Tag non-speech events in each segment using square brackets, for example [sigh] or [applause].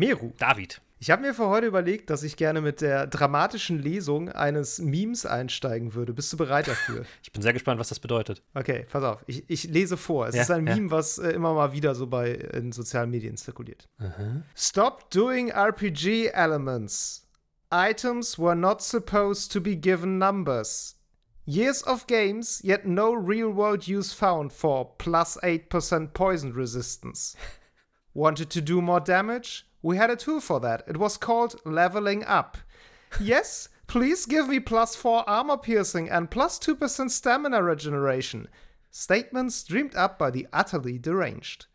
Meru. David. Ich habe mir für heute überlegt, dass ich gerne mit der dramatischen Lesung eines Memes einsteigen würde. Bist du bereit dafür? [laughs] Ich bin sehr gespannt, was das bedeutet. Okay, pass auf. Ich, ich lese vor. Es Ja, ist ein ja. Meme, was äh, immer mal wieder so bei in sozialen Medien zirkuliert. Stop doing RPG elements. Items were not supposed to be given numbers. Years of games, yet no real world use found for plus 8% poison resistance. [laughs] Wanted to do more damage? We had a tool for that. It was called leveling up. Yes, please give me plus 4 armor piercing and plus 2% stamina regeneration. Statements dreamed up by the utterly deranged.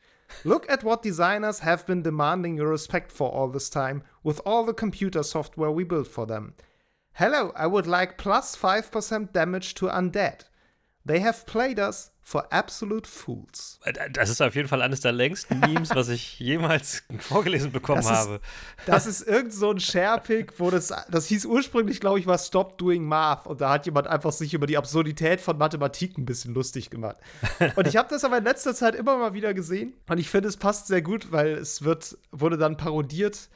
Look at what designers have been demanding your respect for all this time with all the computer software we built for them. Hello, I would like plus 5% damage to undead. They have played us for absolute fools. Äh, Das ist auf jeden Fall eines der längsten Memes, was ich [laughs] jemals vorgelesen bekommen Das ist- habe. Das ist irgend so ein Sharepick, wo das, das hieß ursprünglich, glaube ich, war Stop Doing Math. Und da hat jemand einfach sich über die Absurdität von Mathematik ein bisschen lustig gemacht. Und ich habe das aber in letzter Zeit immer mal wieder gesehen. Und ich finde, es passt sehr gut, weil es wird, wurde dann parodiert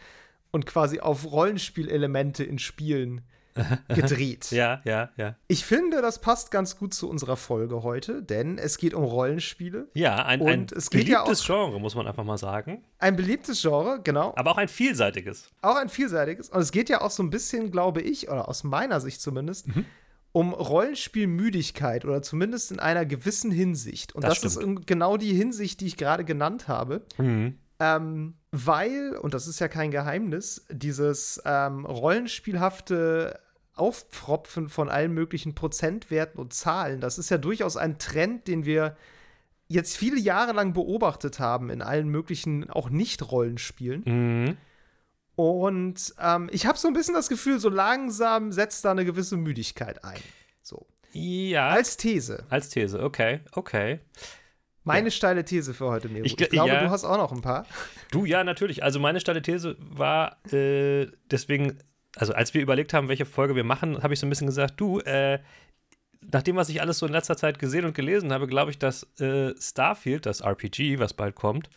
und quasi auf Rollenspielelemente in Spielen [laughs] gedreht. Ja, ja, ja. Ich finde, das passt ganz gut zu unserer Folge heute, denn es geht um Rollenspiele. Ja, ein, ein Und es geht ja beliebtes auch- Genre, muss man einfach mal sagen. Ein beliebtes Genre, genau. Aber auch ein vielseitiges. Auch ein vielseitiges. Und es geht ja auch so ein bisschen, glaube ich, oder aus meiner Sicht zumindest, Mhm. um Rollenspielmüdigkeit oder zumindest in einer gewissen Hinsicht. Und Das das, ist genau die Hinsicht, die ich gerade genannt habe. Mhm. Ähm, weil, und das ist ja kein Geheimnis, dieses ähm, rollenspielhafte Aufpfropfen von allen möglichen Prozentwerten und Zahlen, das ist ja durchaus ein Trend, den wir jetzt viele Jahre lang beobachtet haben in allen möglichen, auch Nicht-Rollenspielen. Mhm. Und ähm, ich habe so ein bisschen das Gefühl, so langsam setzt da eine gewisse Müdigkeit ein. So. Ja, Als These. als These, okay, okay. Meine steile These für heute, Miro. Ich Ich, gl- glaube, ja. du hast auch noch ein paar. Du, ja, natürlich. Also meine steile These war äh, deswegen, also als wir überlegt haben, welche Folge wir machen, habe ich so ein bisschen gesagt, du, äh, nach dem, was ich alles so in letzter Zeit gesehen und gelesen habe, glaube ich, dass äh, Starfield, das RPG, was bald kommt,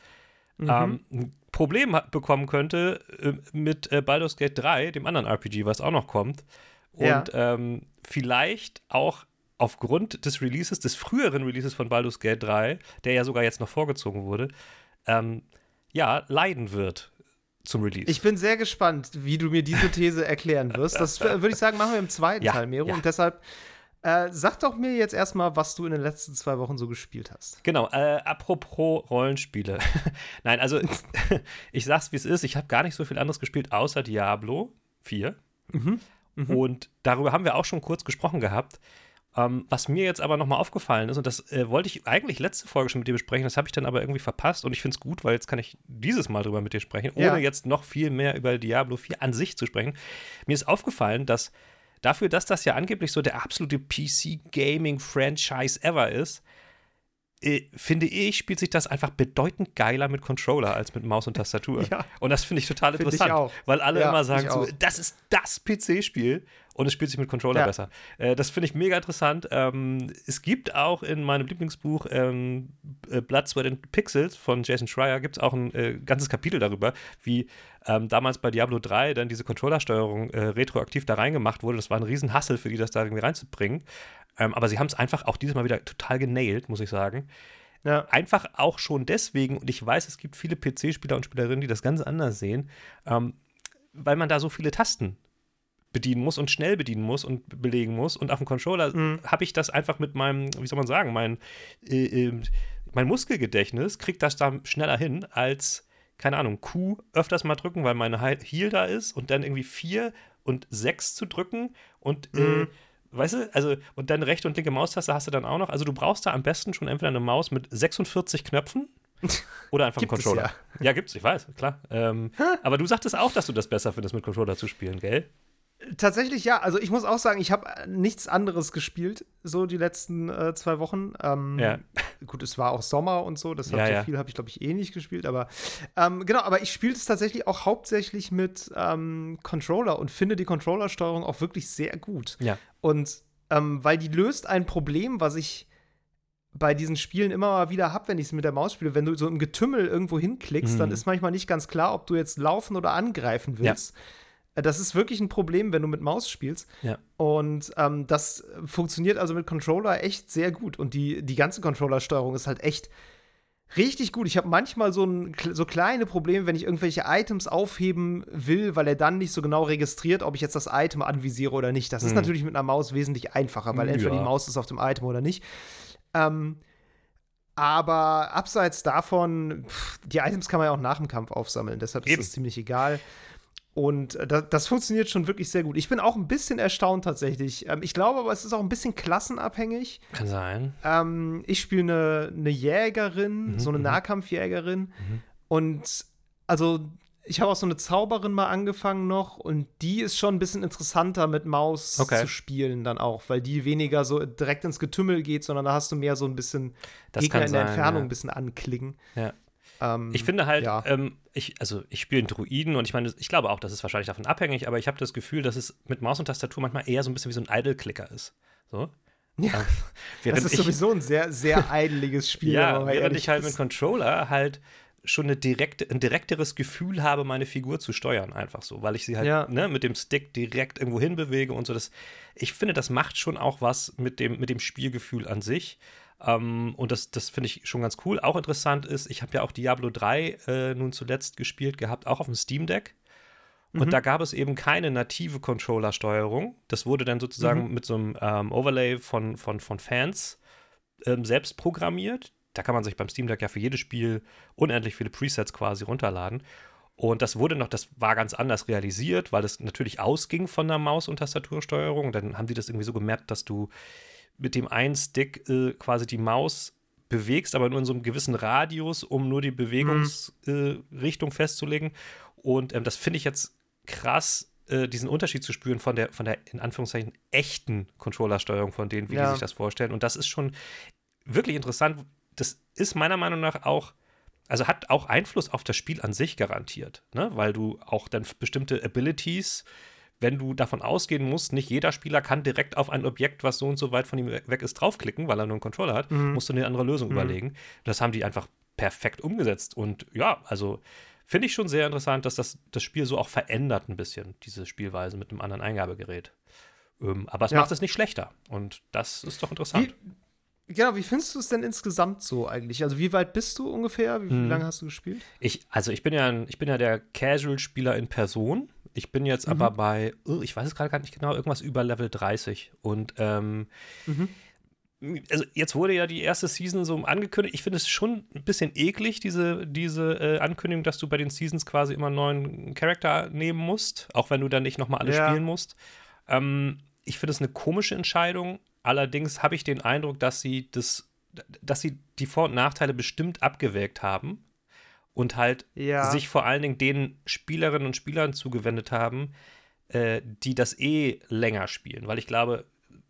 ähm, ein Problem bekommen könnte äh, mit äh, Baldur's Gate 3, dem anderen RPG, was auch noch kommt. Und Ja. ähm, vielleicht auch aufgrund des Releases, des früheren Releases von Baldur's Gate 3, der ja sogar jetzt noch vorgezogen wurde, ähm, ja, leiden wird zum Release. Ich bin sehr gespannt, wie du mir diese These erklären wirst. Das würde ich sagen, machen wir im zweiten Ja, Teil, Miro. ja. Und deshalb äh, sag doch mir jetzt erstmal, was du in den letzten zwei Wochen so gespielt hast. Genau, äh, apropos Rollenspiele. [laughs] Nein, also [laughs] ich sag's wie es ist, ich habe gar nicht so viel anderes gespielt außer Diablo 4. Und darüber haben wir auch schon kurz gesprochen gehabt. Ähm, was mir jetzt aber nochmal aufgefallen ist, und das äh, wollte ich eigentlich letzte Folge schon mit dir besprechen, das habe ich dann aber irgendwie verpasst und ich finde es gut, weil jetzt kann ich dieses Mal drüber mit dir sprechen, ohne Ja. jetzt noch viel mehr über Diablo 4 an sich zu sprechen. Mir ist aufgefallen, dass dafür, dass das ja angeblich so der absolute PC-Gaming-Franchise ever ist, finde ich, spielt sich das einfach bedeutend geiler mit Controller als mit Maus und Tastatur. [laughs] Ja. Und das finde ich total Finde ich interessant, auch. weil alle Ja, immer sagen ich so, das ist das PC-Spiel und es spielt sich mit Controller Ja. besser. Äh, das finde ich mega interessant. Ähm, es gibt auch in meinem Lieblingsbuch ähm, äh, Blood, Sweat and Pixels von Jason Schreier gibt es auch ein äh, ganzes Kapitel darüber, wie ähm, damals bei Diablo 3 dann diese Controllersteuerung äh, retroaktiv da reingemacht wurde. Das war ein Riesenhassel für die, das da irgendwie reinzubringen. Ähm, aber sie haben es einfach auch dieses Mal wieder total genailt, muss ich sagen. Ja. Einfach auch schon deswegen, und ich weiß, es gibt viele PC-Spieler und Spielerinnen, die das ganz anders sehen, ähm, weil man da so viele Tasten bedienen muss und schnell bedienen muss und belegen muss. Und auf dem Controller habe ich das einfach mit meinem, wie soll man sagen, mein, äh, äh, mein Muskelgedächtnis kriegt das da schneller hin als, keine Ahnung, Q öfters mal drücken, weil meine He- Heal da ist und dann irgendwie 4 und 6 zu drücken und äh, Weißt du, also, und dann rechte und linke Maustaste hast du dann auch noch. Also, du brauchst da am besten schon entweder eine Maus mit 46 Knöpfen [laughs] oder einfach einen Controller. Ja. gibt's, ich weiß, klar. Ähm, aber du sagtest auch, dass du das besser findest, mit Controller zu spielen, gell? Tatsächlich ja. Also ich muss auch sagen, ich habe äh, nichts anderes gespielt, so die letzten äh, zwei Wochen. Ähm, Ja. Gut, es war auch Sommer und so, deshalb Ja, so ja. viel habe ich, glaube ich, eh nicht gespielt. Aber ähm, genau, aber ich spiele es tatsächlich auch hauptsächlich mit ähm, Controller und finde die Controllersteuerung auch wirklich sehr gut. Ja. Und ähm, weil die löst ein Problem, was ich bei diesen Spielen immer mal wieder habe, wenn ich es mit der Maus spiele. Wenn du so im Getümmel irgendwo hinklickst, mhm. dann ist manchmal nicht ganz klar, ob du jetzt laufen oder angreifen willst. Ja. Das ist wirklich ein Problem, wenn du mit Maus spielst. Ja. Und ähm, das funktioniert also mit Controller echt sehr gut. Und die, die ganze Controller-Steuerung ist halt echt richtig gut. Ich habe manchmal so, ein, so kleine Probleme, wenn ich irgendwelche Items aufheben will, weil er dann nicht so genau registriert, ob ich jetzt das Item anvisiere oder nicht. Das hm. ist natürlich mit einer Maus wesentlich einfacher, weil ja. entweder die Maus ist auf dem Item oder nicht. Ähm, aber abseits davon, pff, die Items kann man ja auch nach dem Kampf aufsammeln, deshalb ist Eben. das ziemlich egal. Und äh, das, das, funktioniert schon wirklich sehr gut. Ich bin auch ein bisschen erstaunt tatsächlich. Ähm, ich glaube aber, es ist auch ein bisschen klassenabhängig. Kann sein. Ähm, ich spiele eine, eine Jägerin, mhm, so eine mhm. Nahkampfjägerin. Mhm. Und also ich habe auch so eine Zauberin mal angefangen noch und die ist schon ein bisschen interessanter mit Maus okay. zu spielen dann auch, weil die weniger so direkt ins Getümmel geht, sondern da hast du mehr so ein bisschen das Gegner in der Entfernung ja. ein bisschen anklicken. Ja. Ähm, ich finde halt, ja. ähm, ich, also ich spiele einen Druiden und ich meine, ich glaube auch, das ist wahrscheinlich davon abhängig, aber ich habe das Gefühl, dass es mit Maus und Tastatur manchmal eher so ein bisschen wie so ein Idle-Clicker ist. So. Ja, ähm, [laughs] das ist sowieso ein sehr, sehr eideliges [laughs] Spiel. ja, während ich halt mit Controller halt schon eine direkte, ein direkteres Gefühl habe, meine Figur zu steuern, einfach so, weil ich sie halt ja. ne, mit dem Stick direkt irgendwo hin bewege und so. Das, ich finde, das macht schon auch was mit dem, mit dem Spielgefühl an sich. Ähm, und das, das finde ich schon ganz cool. Auch interessant ist, ich habe ja auch Diablo 3 äh, nun zuletzt gespielt gehabt, auch auf dem Steam Deck. Und mhm. da gab es eben keine native Controller-Steuerung. Das wurde dann sozusagen mhm. mit so einem ähm, Overlay von, von, von Fans ähm, selbst programmiert da kann man sich beim Steam Deck ja für jedes Spiel unendlich viele Presets quasi runterladen. Und das wurde noch, das war ganz anders realisiert, weil es natürlich ausging von der Maus- und Tastatursteuerung. Dann haben die das irgendwie so gemerkt, dass du mit dem einen Stick äh, quasi die Maus bewegst, aber nur in so einem gewissen Radius, um nur die Bewegungsrichtung mhm. äh, festzulegen. Und ähm, das finde ich jetzt krass, äh, diesen Unterschied zu spüren von der, von der, in Anführungszeichen, echten Controllersteuerung von denen, wie ja. die sich das vorstellen. Und das ist schon wirklich interessant, das ist meiner Meinung nach auch, also hat auch Einfluss auf das Spiel an sich garantiert, ne? weil du auch dann bestimmte Abilities, wenn du davon ausgehen musst, nicht jeder Spieler kann direkt auf ein Objekt, was so und so weit von ihm weg ist, draufklicken, weil er nur einen Controller hat, mhm. musst du eine andere Lösung mhm. überlegen. Das haben die einfach perfekt umgesetzt. Und ja, also finde ich schon sehr interessant, dass das das Spiel so auch verändert ein bisschen, diese Spielweise mit einem anderen Eingabegerät. Ähm, aber es ja. macht es nicht schlechter. Und das ist doch interessant. Wie, Genau, wie findest du es denn insgesamt so eigentlich? Also wie weit bist du ungefähr? Wie, hm. lange hast du gespielt? Ich, also ich bin ja, ein, ich bin ja der Casual-Spieler in Person. Ich bin jetzt mhm. aber bei, oh, ich weiß es gerade gar nicht genau, irgendwas über Level 30. Und ähm, mhm. also jetzt wurde ja die erste Season so angekündigt. Ich finde es schon ein bisschen eklig, diese, diese äh, Ankündigung, dass du bei den Seasons quasi immer einen neuen Charakter nehmen musst, auch wenn du dann nicht nochmal alle ja. spielen musst. Ähm, ich finde es eine komische Entscheidung, Allerdings habe ich den Eindruck, dass sie das, dass sie die Vor- und Nachteile bestimmt abgewägt haben und halt ja. sich vor allen Dingen den Spielerinnen und Spielern zugewendet haben, äh, die das eh länger spielen. Weil ich glaube,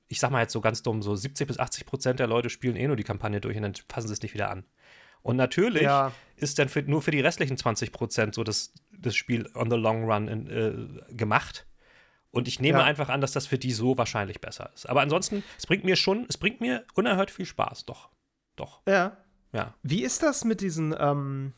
ich sag mal jetzt so ganz dumm, so 70 bis 80 Prozent der Leute spielen eh nur die Kampagne durch und dann fassen sie es nicht wieder an. Und natürlich ja. ist dann für, nur für die restlichen 20 Prozent so das, das Spiel on the long run in, äh, gemacht. Und ich nehme ja. einfach an, dass das für die so wahrscheinlich besser ist. Aber ansonsten, es bringt mir schon, es bringt mir unerhört viel Spaß, doch. Doch. Ja. Ja. Wie ist das mit diesen, ähm,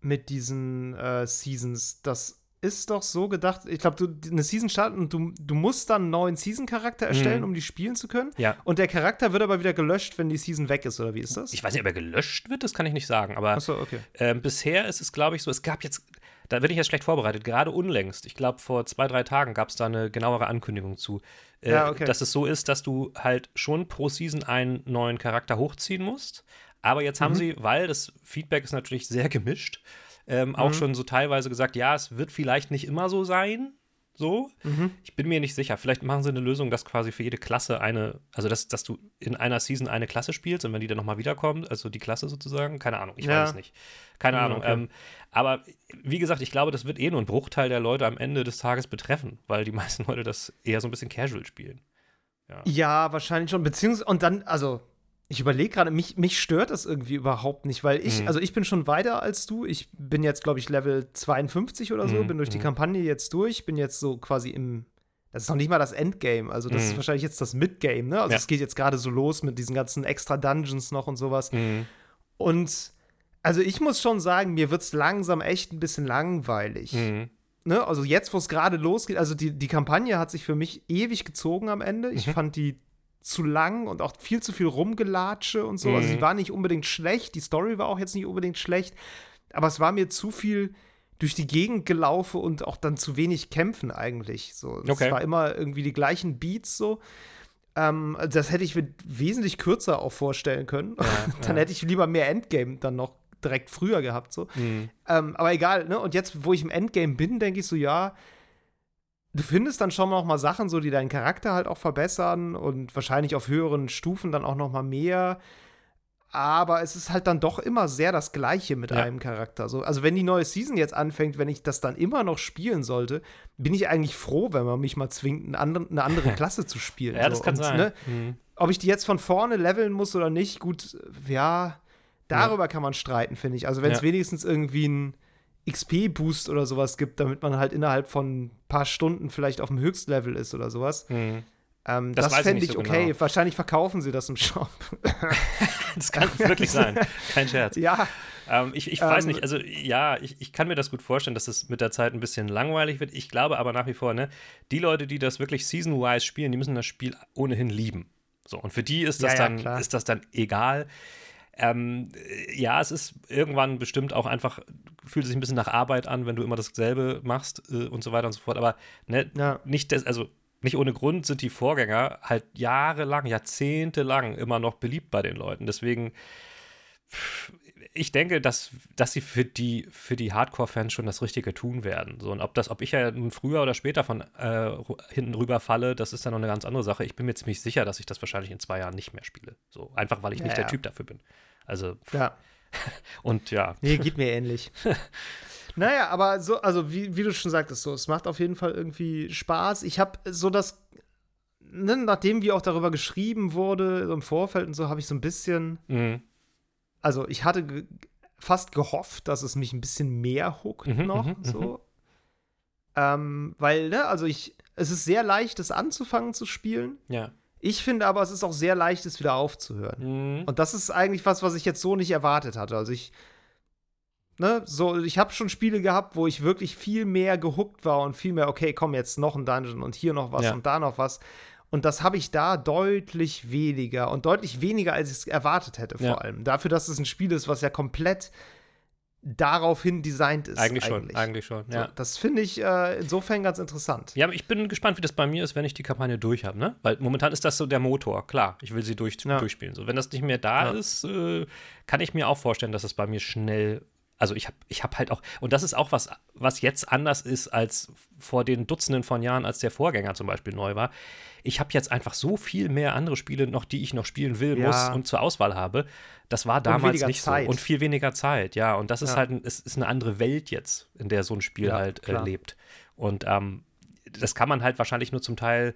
mit diesen äh, Seasons? Das ist doch so gedacht, ich glaube, du eine Season starten und du, du musst dann einen neuen Season-Charakter erstellen, mhm. um die spielen zu können. Ja. Und der Charakter wird aber wieder gelöscht, wenn die Season weg ist, oder wie ist das? Ich weiß nicht, ob er gelöscht wird, das kann ich nicht sagen. Aber so, okay. äh, bisher ist es, glaube ich, so, es gab jetzt da bin ich jetzt schlecht vorbereitet. Gerade unlängst, ich glaube, vor zwei, drei Tagen gab es da eine genauere Ankündigung zu. Äh, ja, okay. Dass es so ist, dass du halt schon pro Season einen neuen Charakter hochziehen musst. Aber jetzt mhm. haben sie, weil das Feedback ist natürlich [laughs] sehr gemischt, ähm, mhm. auch schon so teilweise gesagt, ja, es wird vielleicht nicht immer so sein, so. Mhm. Ich bin mir nicht sicher. Vielleicht machen sie eine Lösung, dass quasi für jede Klasse eine, also dass, dass du in einer Season eine Klasse spielst und wenn die dann nochmal wiederkommt, also die Klasse sozusagen, keine Ahnung, ich ja. weiß es nicht. Keine ja, Ahnung. Okay. Ähm, aber wie gesagt, ich glaube, das wird eh nur ein Bruchteil der Leute am Ende des Tages betreffen, weil die [laughs] meisten Leute das eher so ein bisschen casual spielen. Ja, ja wahrscheinlich schon. Beziehungsweise, und dann, also ich überlege gerade, mich, mich stört das irgendwie überhaupt nicht, weil ich, mhm. also ich bin schon weiter als du. Ich bin jetzt, glaube ich, Level 52 oder so, mhm. bin durch die mhm. Kampagne jetzt durch, bin jetzt so quasi im das ist noch nicht mal das Endgame. Also, das mhm. ist wahrscheinlich jetzt das Midgame, ne? Also, es geht jetzt gerade so los mit diesen ganzen extra Dungeons noch und sowas. Mhm. Und also, ich muss schon sagen, mir wird es langsam echt ein bisschen langweilig. Mhm. Ne? Also, jetzt, wo es gerade losgeht, also die, die Kampagne hat sich für mich ewig gezogen am Ende. Ich fand die zu lang und auch viel zu viel Rumgelatsche und so. Also, sie war nicht unbedingt schlecht. Die Story war auch jetzt nicht unbedingt schlecht. Aber es war mir zu viel durch die Gegend gelaufen und auch dann zu wenig kämpfen eigentlich. So, es okay. war immer irgendwie die gleichen Beats so. Ähm, das hätte ich mir wesentlich kürzer auch vorstellen können. Ja, [laughs] dann ja. hätte ich lieber mehr Endgame dann noch direkt früher gehabt so. Mhm. Ähm, aber egal, ne? Und jetzt, wo ich im Endgame bin, denke ich so, ja, du findest dann schon noch mal Sachen so, die deinen Charakter halt auch verbessern und wahrscheinlich auf höheren Stufen dann auch noch mal mehr aber es ist halt dann doch immer sehr das Gleiche mit ja. einem Charakter. So, also wenn die neue Season jetzt anfängt, wenn ich das dann immer noch spielen sollte, bin ich eigentlich froh, wenn man mich mal zwingt, eine andere, eine [laughs] andere Klasse zu spielen. ja, so. das kann Und, sein. Ne, mhm. Ob ich die jetzt von vorne leveln muss oder nicht, gut, ja, darüber ja. kann man streiten, finde ich. Also wenn es ja. wenigstens irgendwie ein XP-Boost oder sowas gibt, damit man halt innerhalb von ein paar Stunden vielleicht auf dem Höchstlevel ist oder sowas. Mhm. Ähm, das, das fände ich, so okay. Genau. Wahrscheinlich verkaufen sie das im Shop. [laughs] das kann wirklich sein. Kein Scherz. Ja. Ähm, ich, ich weiß ähm, nicht, also ja, ich, ich kann mir das gut vorstellen, dass es mit der Zeit ein bisschen langweilig wird. Ich glaube aber nach wie vor, ne, die Leute, die das wirklich season-wise spielen, die müssen das Spiel ohnehin lieben. So, und für die ist das, ja, dann, ja, ist das dann egal. Ähm, ja, es ist irgendwann bestimmt auch einfach, fühlt sich ein bisschen nach Arbeit an, wenn du immer dasselbe machst äh, und so weiter und so fort. Aber ne, ja. nicht, das, also nicht ohne Grund sind die Vorgänger halt jahrelang, jahrzehntelang immer noch beliebt bei den Leuten. Deswegen, ich denke, dass, dass sie für die, für die Hardcore-Fans schon das Richtige tun werden. So, und ob das, ob ich ja nun früher oder später von äh, hinten rüber falle, das ist dann noch eine ganz andere Sache. Ich bin mir ziemlich sicher, dass ich das wahrscheinlich in zwei Jahren nicht mehr spiele. So, einfach weil ich ja, nicht ja. der Typ dafür bin. Also. Ja. [laughs] und ja. Nee, geht mir ähnlich. [laughs] Naja, aber so, also wie, wie du schon sagtest, so, es macht auf jeden Fall irgendwie Spaß. Ich habe so das, ne, nachdem wie auch darüber geschrieben wurde, so im Vorfeld und so, habe ich so ein bisschen, mhm. Also ich hatte ge fast gehofft, dass es mich ein bisschen mehr hookt mhm, noch, mhm, so. Mhm. Ähm, weil, ne, also ich, es ist sehr leicht, es anzufangen zu spielen. Ja. Ich finde aber, es ist auch sehr leicht, es wieder aufzuhören. Mhm. Und das ist eigentlich was, was ich jetzt so nicht erwartet hatte. Also ich Ne, so, ich habe schon Spiele gehabt, wo ich wirklich viel mehr gehuckt war und viel mehr, okay, komm, jetzt noch ein Dungeon und hier noch was ja. und da noch was. Und das habe ich da deutlich weniger und deutlich weniger, als ich es erwartet hätte, vor ja. allem. Dafür, dass es ein Spiel ist, was ja komplett daraufhin designt ist. Eigentlich, eigentlich. schon, eigentlich schon, ja. So, das finde ich äh, insofern ganz interessant. Ja, aber ich bin gespannt, wie das bei mir ist, wenn ich die Kampagne durch habe, ne? Weil momentan ist das so der Motor, klar, ich will sie durch, ja. durchspielen. So, wenn das nicht mehr da ja. ist, äh, kann ich mir auch vorstellen, dass es bei mir schnell also ich habe ich hab halt auch, und das ist auch was, was jetzt anders ist als vor den Dutzenden von Jahren, als der Vorgänger zum Beispiel neu war. Ich habe jetzt einfach so viel mehr andere Spiele noch, die ich noch spielen will, ja. muss und zur Auswahl habe. Das war damals nicht Zeit. so. Und viel weniger Zeit, ja. Und das ist ja. halt, es ist eine andere Welt jetzt, in der so ein Spiel ja, halt äh, lebt. Und ähm, das kann man halt wahrscheinlich nur zum Teil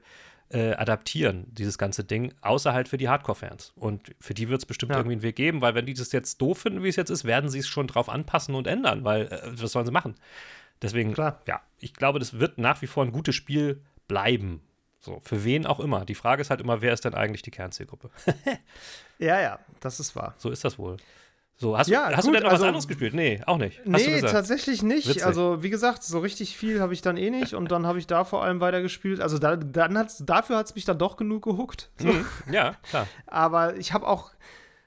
äh, adaptieren, dieses ganze Ding, außer halt für die Hardcore-Fans. Und für die wird es bestimmt ja. irgendwie einen Weg geben, weil wenn die das jetzt doof finden, wie es jetzt ist, werden sie es schon drauf anpassen und ändern, weil äh, was sollen sie machen? Deswegen, Klar. ja, ich glaube, das wird nach wie vor ein gutes Spiel bleiben. So, für wen auch immer. Die Frage ist halt immer, wer ist denn eigentlich die Kernzielgruppe? [laughs] ja, ja, das ist wahr. So ist das wohl. So, hast, ja, du, hast gut, du denn noch also, was anderes gespielt? Nee, auch nicht. Hast nee, tatsächlich nicht. Witzig. Also, wie gesagt, so richtig viel habe ich dann eh nicht und dann habe ich da vor allem weitergespielt. Also, da, dann hat's, dafür hat es mich dann doch genug gehuckt. So. Mhm, ja, klar. Aber ich habe auch, so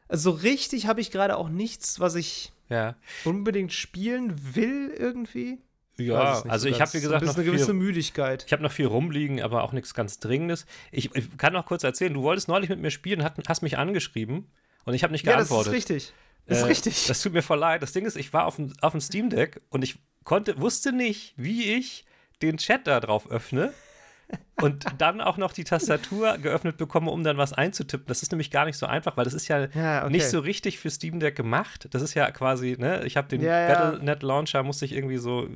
also richtig habe ich gerade auch nichts, was ich ja. unbedingt spielen will irgendwie. Ja, also so ich habe wie gesagt noch eine gewisse viel, Müdigkeit. Ich habe noch viel rumliegen, aber auch nichts ganz Dringendes. Ich, ich, kann noch kurz erzählen, du wolltest neulich mit mir spielen, hast mich angeschrieben und ich habe nicht geantwortet. Ja, das ist richtig. Das ist äh, richtig. Das tut mir voll leid. Das Ding ist, ich war auf dem, auf dem Steam Deck und ich konnte, wusste nicht, wie ich den Chat da drauf öffne und dann auch noch die Tastatur geöffnet bekomme, um dann was einzutippen. Das ist nämlich gar nicht so einfach, weil das ist ja, ja okay. nicht so richtig für Steam Deck gemacht. Das ist ja quasi, ne, ich habe den ja, Battle.net Launcher, musste ich irgendwie so äh,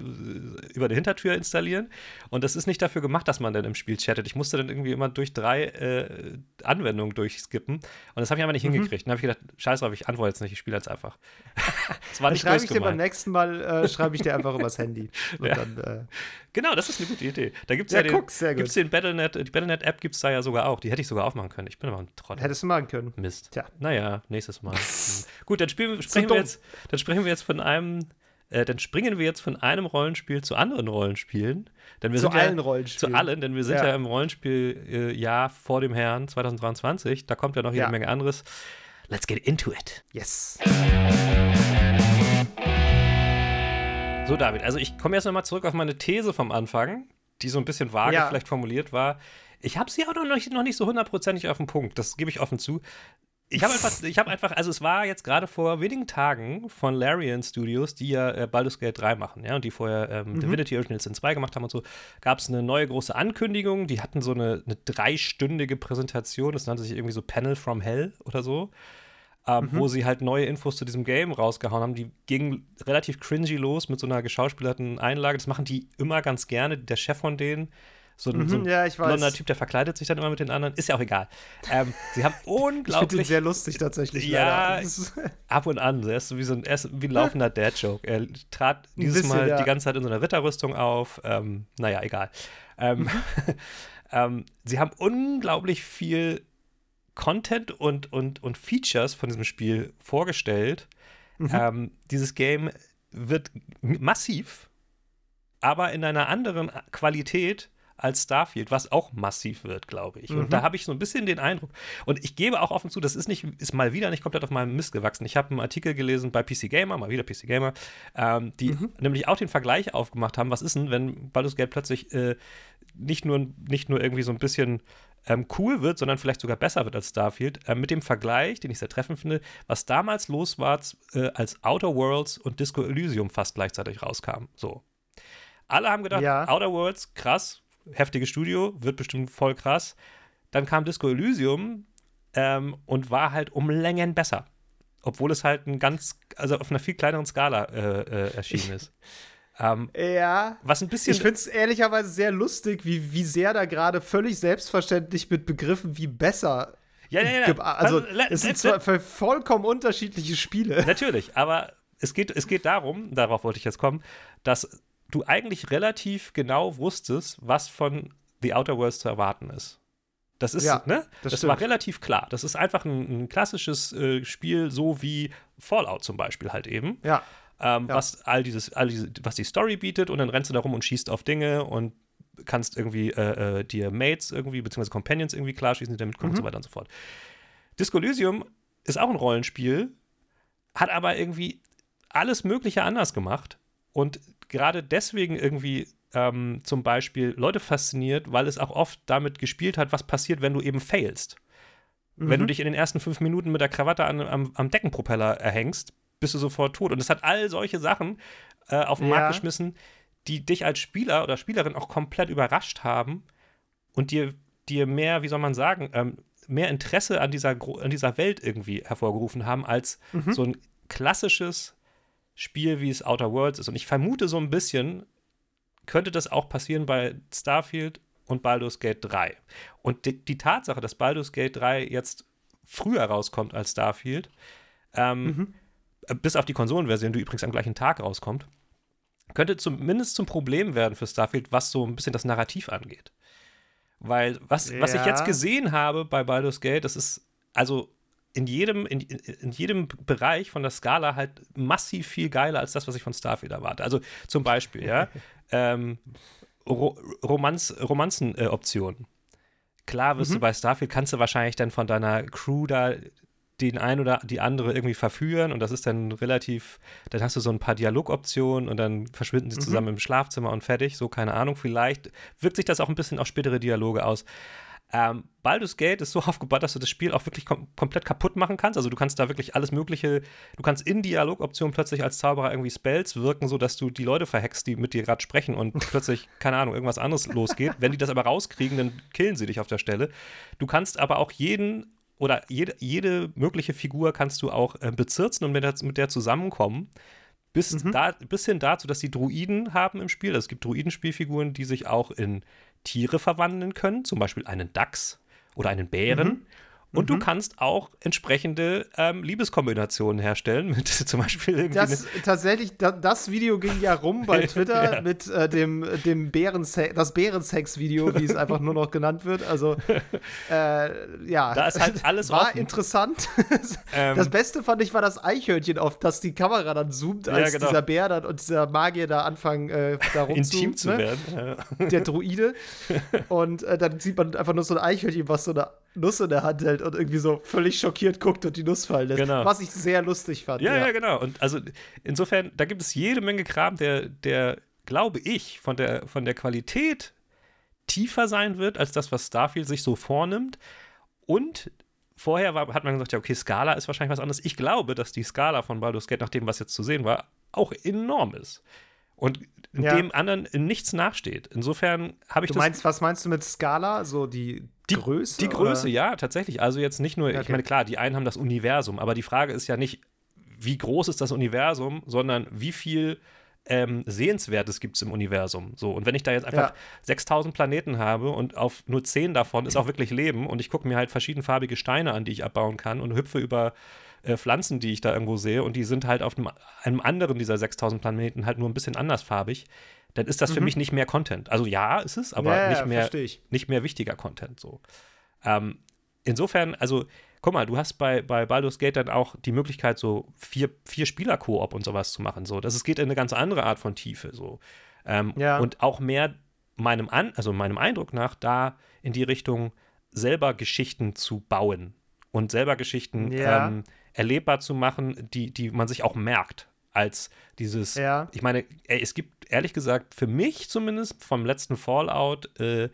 über die Hintertür installieren. Und das ist nicht dafür gemacht, dass man dann im Spiel chattet. Ich musste dann irgendwie immer durch drei äh, Anwendungen durchskippen. Und das habe ich aber nicht mhm. hingekriegt. Dann habe ich gedacht, scheiß drauf, ich antworte jetzt nicht, ich spiele jetzt einfach. [laughs] das war nicht schreibe ich dir beim nächsten Mal, äh, schreibe ich dir einfach übers Handy. [laughs] Ja. Dann, äh genau, das ist eine gute Idee. Da gibt es ja, ja, den, gibt's den Battlenet, die Battlenet-App gibt es da ja sogar auch. Die hätte ich sogar aufmachen können. Ich bin aber ein Trottel. Hättest du machen können. Mist. Tja. Naja, nächstes Mal. [laughs] Hm. Gut, dann, spielen, sprechen wir jetzt, dann sprechen wir jetzt von einem äh, dann springen wir jetzt von einem Rollenspiel zu anderen Rollenspielen. Denn wir zu sind allen ja, Rollenspielen. Zu allen, denn wir sind ja, ja im Rollenspieljahr äh, vor dem Herrn 2023. Da kommt ja noch jede ja. Menge anderes. Let's get into it. Yes. So, David, also ich komme jetzt nochmal zurück auf meine These vom Anfang, die so ein bisschen vage ja. vielleicht formuliert war. Ich habe sie auch noch nicht, noch nicht so hundertprozentig auf den Punkt, das gebe ich offen zu. Ich habe einfach, ich habe einfach, also es war jetzt gerade vor wenigen Tagen von Larian Studios, die ja äh, Baldur's Gate 3 machen, ja, und die vorher ähm, mhm. Divinity Original Sin 2 gemacht haben und so, gab es eine neue große Ankündigung. Die hatten so eine, eine dreistündige Präsentation, das nannte sich irgendwie so Panel from Hell oder so ähm, mhm. wo sie halt neue Infos zu diesem Game rausgehauen haben. Die gingen relativ cringy los mit so einer geschauspielerten Einlage. Das machen die immer ganz gerne. Der Chef von denen, so ein, mhm, so ein ja, blonder Typ, der verkleidet sich dann immer mit den anderen. Ist ja auch egal. Ähm, sie haben [laughs] unglaublich. ich finde ihn sehr lustig tatsächlich. Ja, [laughs] ab und an. Er ist so wie, so ein, er ist wie ein laufender [laughs] Dad-Joke. Er trat dieses bisschen, Mal ja. die ganze Zeit in so einer Ritterrüstung auf. Ähm, naja, egal. Ähm, ähm, sie haben unglaublich viel Content und, und, und Features von diesem Spiel vorgestellt. Mhm. Ähm, dieses Game wird massiv, aber in einer anderen Qualität als Starfield, was auch massiv wird, glaube ich. Mhm. Und da habe ich so ein bisschen den Eindruck, und ich gebe auch offen zu, das ist nicht, ist mal wieder nicht komplett auf meinem Mist gewachsen. Ich habe einen Artikel gelesen bei PC Gamer, mal wieder PC Gamer, ähm, die mhm. nämlich auch den Vergleich aufgemacht haben, was ist denn, wenn Baldur's Gate plötzlich äh, nicht, nur, nicht nur irgendwie so ein bisschen ähm, cool wird, sondern vielleicht sogar besser wird als Starfield, äh, mit dem Vergleich, den ich sehr treffend finde, was damals los war, äh, als Outer Worlds und Disco Elysium fast gleichzeitig rauskamen. So. Alle haben gedacht, ja. Outer Worlds, krass, heftiges Studio, wird bestimmt voll krass. Dann kam Disco Elysium ähm, und war halt um Längen besser. Obwohl es halt ein ganz, also auf einer viel kleineren Skala äh, äh erschienen ist. Ähm, ja. Was ein bisschen. Ich finde es ehrlicherweise sehr lustig, wie, wie sehr da gerade völlig selbstverständlich mit Begriffen wie besser. Ja, ja, ja. Also, es sind zwar vollkommen unterschiedliche Spiele. [laughs] Natürlich, aber es geht, es geht darum, darauf wollte ich jetzt kommen, dass du eigentlich relativ genau wusstest, was von The Outer Worlds zu erwarten ist. Das ist, ja, ne? Das, das war relativ klar. Das ist einfach ein, ein klassisches äh, Spiel, so wie Fallout zum Beispiel halt eben. Ja ähm, ja. was all dieses, all diese, was die Story bietet und dann rennst du da rum und schießt auf Dinge und kannst irgendwie äh, äh, dir Mates irgendwie, beziehungsweise Companions irgendwie klarschießen, die damit kommen mhm. und so weiter und so fort. Disco Elysium ist auch ein Rollenspiel, hat aber irgendwie alles Mögliche anders gemacht und gerade deswegen irgendwie ähm, zum Beispiel Leute fasziniert, weil es auch oft damit gespielt hat, was passiert, wenn du eben failst. Mhm. Wenn du mhm. dich in den ersten fünf Minuten mit der Krawatte an, am, am Deckenpropeller erhängst, bist du sofort tot. Und es hat all solche Sachen äh, auf den ja. Markt geschmissen, die dich als Spieler oder Spielerin auch komplett überrascht haben und dir, dir mehr, wie soll man sagen, ähm, mehr Interesse an dieser, an dieser Welt irgendwie hervorgerufen haben, als mhm. so ein klassisches Spiel, wie es Outer Worlds ist. Und ich vermute so ein bisschen, könnte das auch passieren bei Starfield und Baldur's Gate 3. Und die, die Tatsache, dass Baldur's Gate 3 jetzt früher rauskommt als Starfield, ähm, mhm bis auf die Konsolenversion, die übrigens am gleichen Tag rauskommt, könnte zumindest zum Problem werden für Starfield, was so ein bisschen das Narrativ angeht. Weil was, ja. was ich jetzt gesehen habe bei Baldur's Gate, das ist also in jedem, in, in jedem Bereich von der Skala halt massiv viel geiler als das, was ich von Starfield erwarte. Also zum Beispiel, ja, [laughs] ähm, Ro Romanz, Romanzen-Optionen. Äh, Klar wirst mhm. du bei Starfield, kannst du wahrscheinlich dann von deiner Crew da den ein oder die andere irgendwie verführen und das ist dann relativ, dann hast du so ein paar Dialogoptionen und dann verschwinden sie mhm. zusammen im Schlafzimmer und fertig, so keine Ahnung, vielleicht wirkt sich das auch ein bisschen auf spätere Dialoge aus. Ähm, Baldur's Gate ist so [laughs] aufgebaut, dass du das Spiel auch wirklich kom komplett kaputt machen kannst. Also du kannst da wirklich alles Mögliche, du kannst in Dialogoptionen plötzlich als Zauberer irgendwie Spells wirken, sodass du die Leute verhext, die mit dir gerade sprechen und [laughs] plötzlich, keine Ahnung, irgendwas anderes losgeht. Wenn die das aber rauskriegen, dann killen sie dich auf der Stelle. Du kannst aber auch jeden oder jede, jede mögliche Figur kannst du auch äh, bezirzen und mit der, mit der zusammenkommen. Bis, mhm. da, bis hin dazu, dass die Druiden haben im Spiel. Also es gibt Druidenspielfiguren, die sich auch in Tiere verwandeln können, zum Beispiel einen Dachs oder einen Bären. Mhm. Und mhm. du kannst auch entsprechende ähm, Liebeskombinationen herstellen, mit [laughs] zum Beispiel irgendwie. Das, tatsächlich, da, das Video ging ja rum bei [laughs] Twitter ja. mit äh, dem, dem Bärensex, das Bärensex-Video, wie es einfach nur noch genannt wird. Also, [laughs] äh, ja. Da ist halt alles War offen. interessant. Ähm, das Beste fand ich war das Eichhörnchen, auf das die Kamera dann zoomt, als ja, genau. dieser Bär dann und dieser Magier da anfangen, äh, da Intim zu, ne? werden. Ja. Der Druide. Und äh, dann sieht man einfach nur so ein Eichhörnchen, was so eine Nuss in der Hand hält und irgendwie so völlig schockiert guckt und die Nuss fallen lässt. Genau. Was ich sehr lustig fand. Ja, ja, ja, genau. Und also insofern, da gibt es jede Menge Kram, der, der glaube ich, von der, von der Qualität tiefer sein wird, als das, was Starfield sich so vornimmt. Und vorher war, hat man gesagt, ja, okay, Skala ist wahrscheinlich was anderes. Ich glaube, dass die Skala von Baldur's Gate, nach dem, was jetzt zu sehen war, auch enorm ist. Und ja. dem anderen nichts nachsteht. Insofern habe ich du meinst, was meinst du mit Skala? So die, die Größe? Die Größe, oder? ja, tatsächlich. Also jetzt nicht nur, okay. ich meine, klar, die einen haben das Universum, aber die Frage ist ja nicht, wie groß ist das Universum, sondern wie viel ähm, Sehenswertes gibt es im Universum. So, und wenn ich da jetzt einfach ja. 6000 Planeten habe und auf nur 10 davon ist auch wirklich Leben und ich gucke mir halt verschiedenfarbige Steine an, die ich abbauen kann und hüpfe über äh, Pflanzen, die ich da irgendwo sehe, und die sind halt auf einem, einem anderen dieser 6000 Planeten halt nur ein bisschen andersfarbig, dann ist das mhm. für mich nicht mehr Content. Also ja, ist es, aber ja, nicht, mehr, nicht mehr wichtiger Content. So. Ähm, insofern, also guck mal, du hast bei, bei Baldur's Gate dann auch die Möglichkeit, so vier, vier Spieler-Koop und sowas zu machen. So. Das es geht in eine ganz andere Art von Tiefe. So. Ähm, ja. Und auch mehr meinem, An also meinem Eindruck nach da in die Richtung selber Geschichten zu bauen und selber Geschichten ja. ähm, erlebbar zu machen, die, die man sich auch merkt. Als dieses, ja. ich meine, es gibt ehrlich gesagt für mich zumindest vom letzten Fallout äh,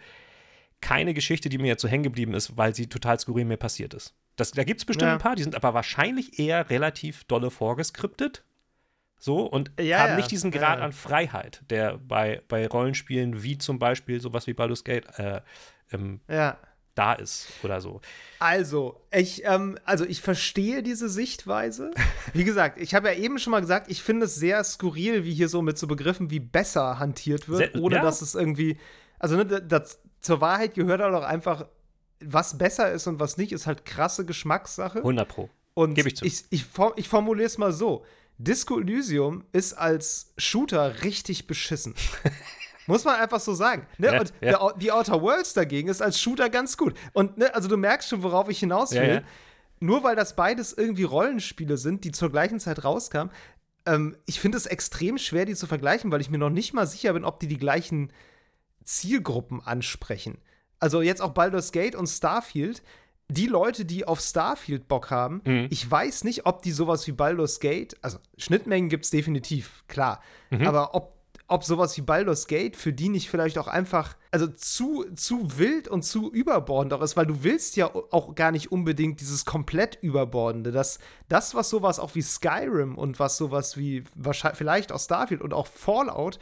keine Geschichte, die mir jetzt so hängen geblieben ist, weil sie total skurril mir passiert ist. Das, da gibt es bestimmt ja. ein paar, die sind aber wahrscheinlich eher relativ dolle vorgeskriptet. So und ja, haben nicht diesen Grad an Freiheit, der bei, bei Rollenspielen wie zum Beispiel sowas wie Baldur's Gate äh, ähm, ja da ist oder so. Also, ich, ähm, also ich verstehe diese Sichtweise. [laughs] Wie gesagt, ich habe ja eben schon mal gesagt, ich finde es sehr skurril, wie hier so mit so Begriffen wie besser hantiert wird, ohne ja. dass es irgendwie. Also, ne, das, zur Wahrheit gehört auch einfach, was besser ist und was nicht, ist halt krasse Geschmackssache. 100 Pro. Und Gebe ich zu. Ich, ich, ich formuliere es mal so: Disco Elysium ist als Shooter richtig beschissen. [laughs] Muss man einfach so sagen. Ne? Ja, und ja. Der, die Outer Worlds dagegen ist als Shooter ganz gut. Und ne, also du merkst schon, worauf ich hinaus will. Ja, Nur weil das beides irgendwie Rollenspiele sind, die zur gleichen Zeit rauskamen, ähm, ich finde es extrem schwer, die zu vergleichen, weil ich mir noch nicht mal sicher bin, ob die die gleichen Zielgruppen ansprechen. Also jetzt auch Baldur's Gate und Starfield, die Leute, die auf Starfield Bock haben, mhm. ich weiß nicht, ob die sowas wie Baldur's Gate, also Schnittmengen gibt es definitiv, klar, mhm. aber ob ob sowas wie Baldur's Gate für die nicht vielleicht auch einfach, also zu, zu wild und zu überbordend auch ist, weil du willst ja auch gar nicht unbedingt dieses komplett überbordende. Das, das was sowas auch wie Skyrim und was sowas wie wahrscheinlich vielleicht auch Starfield und auch Fallout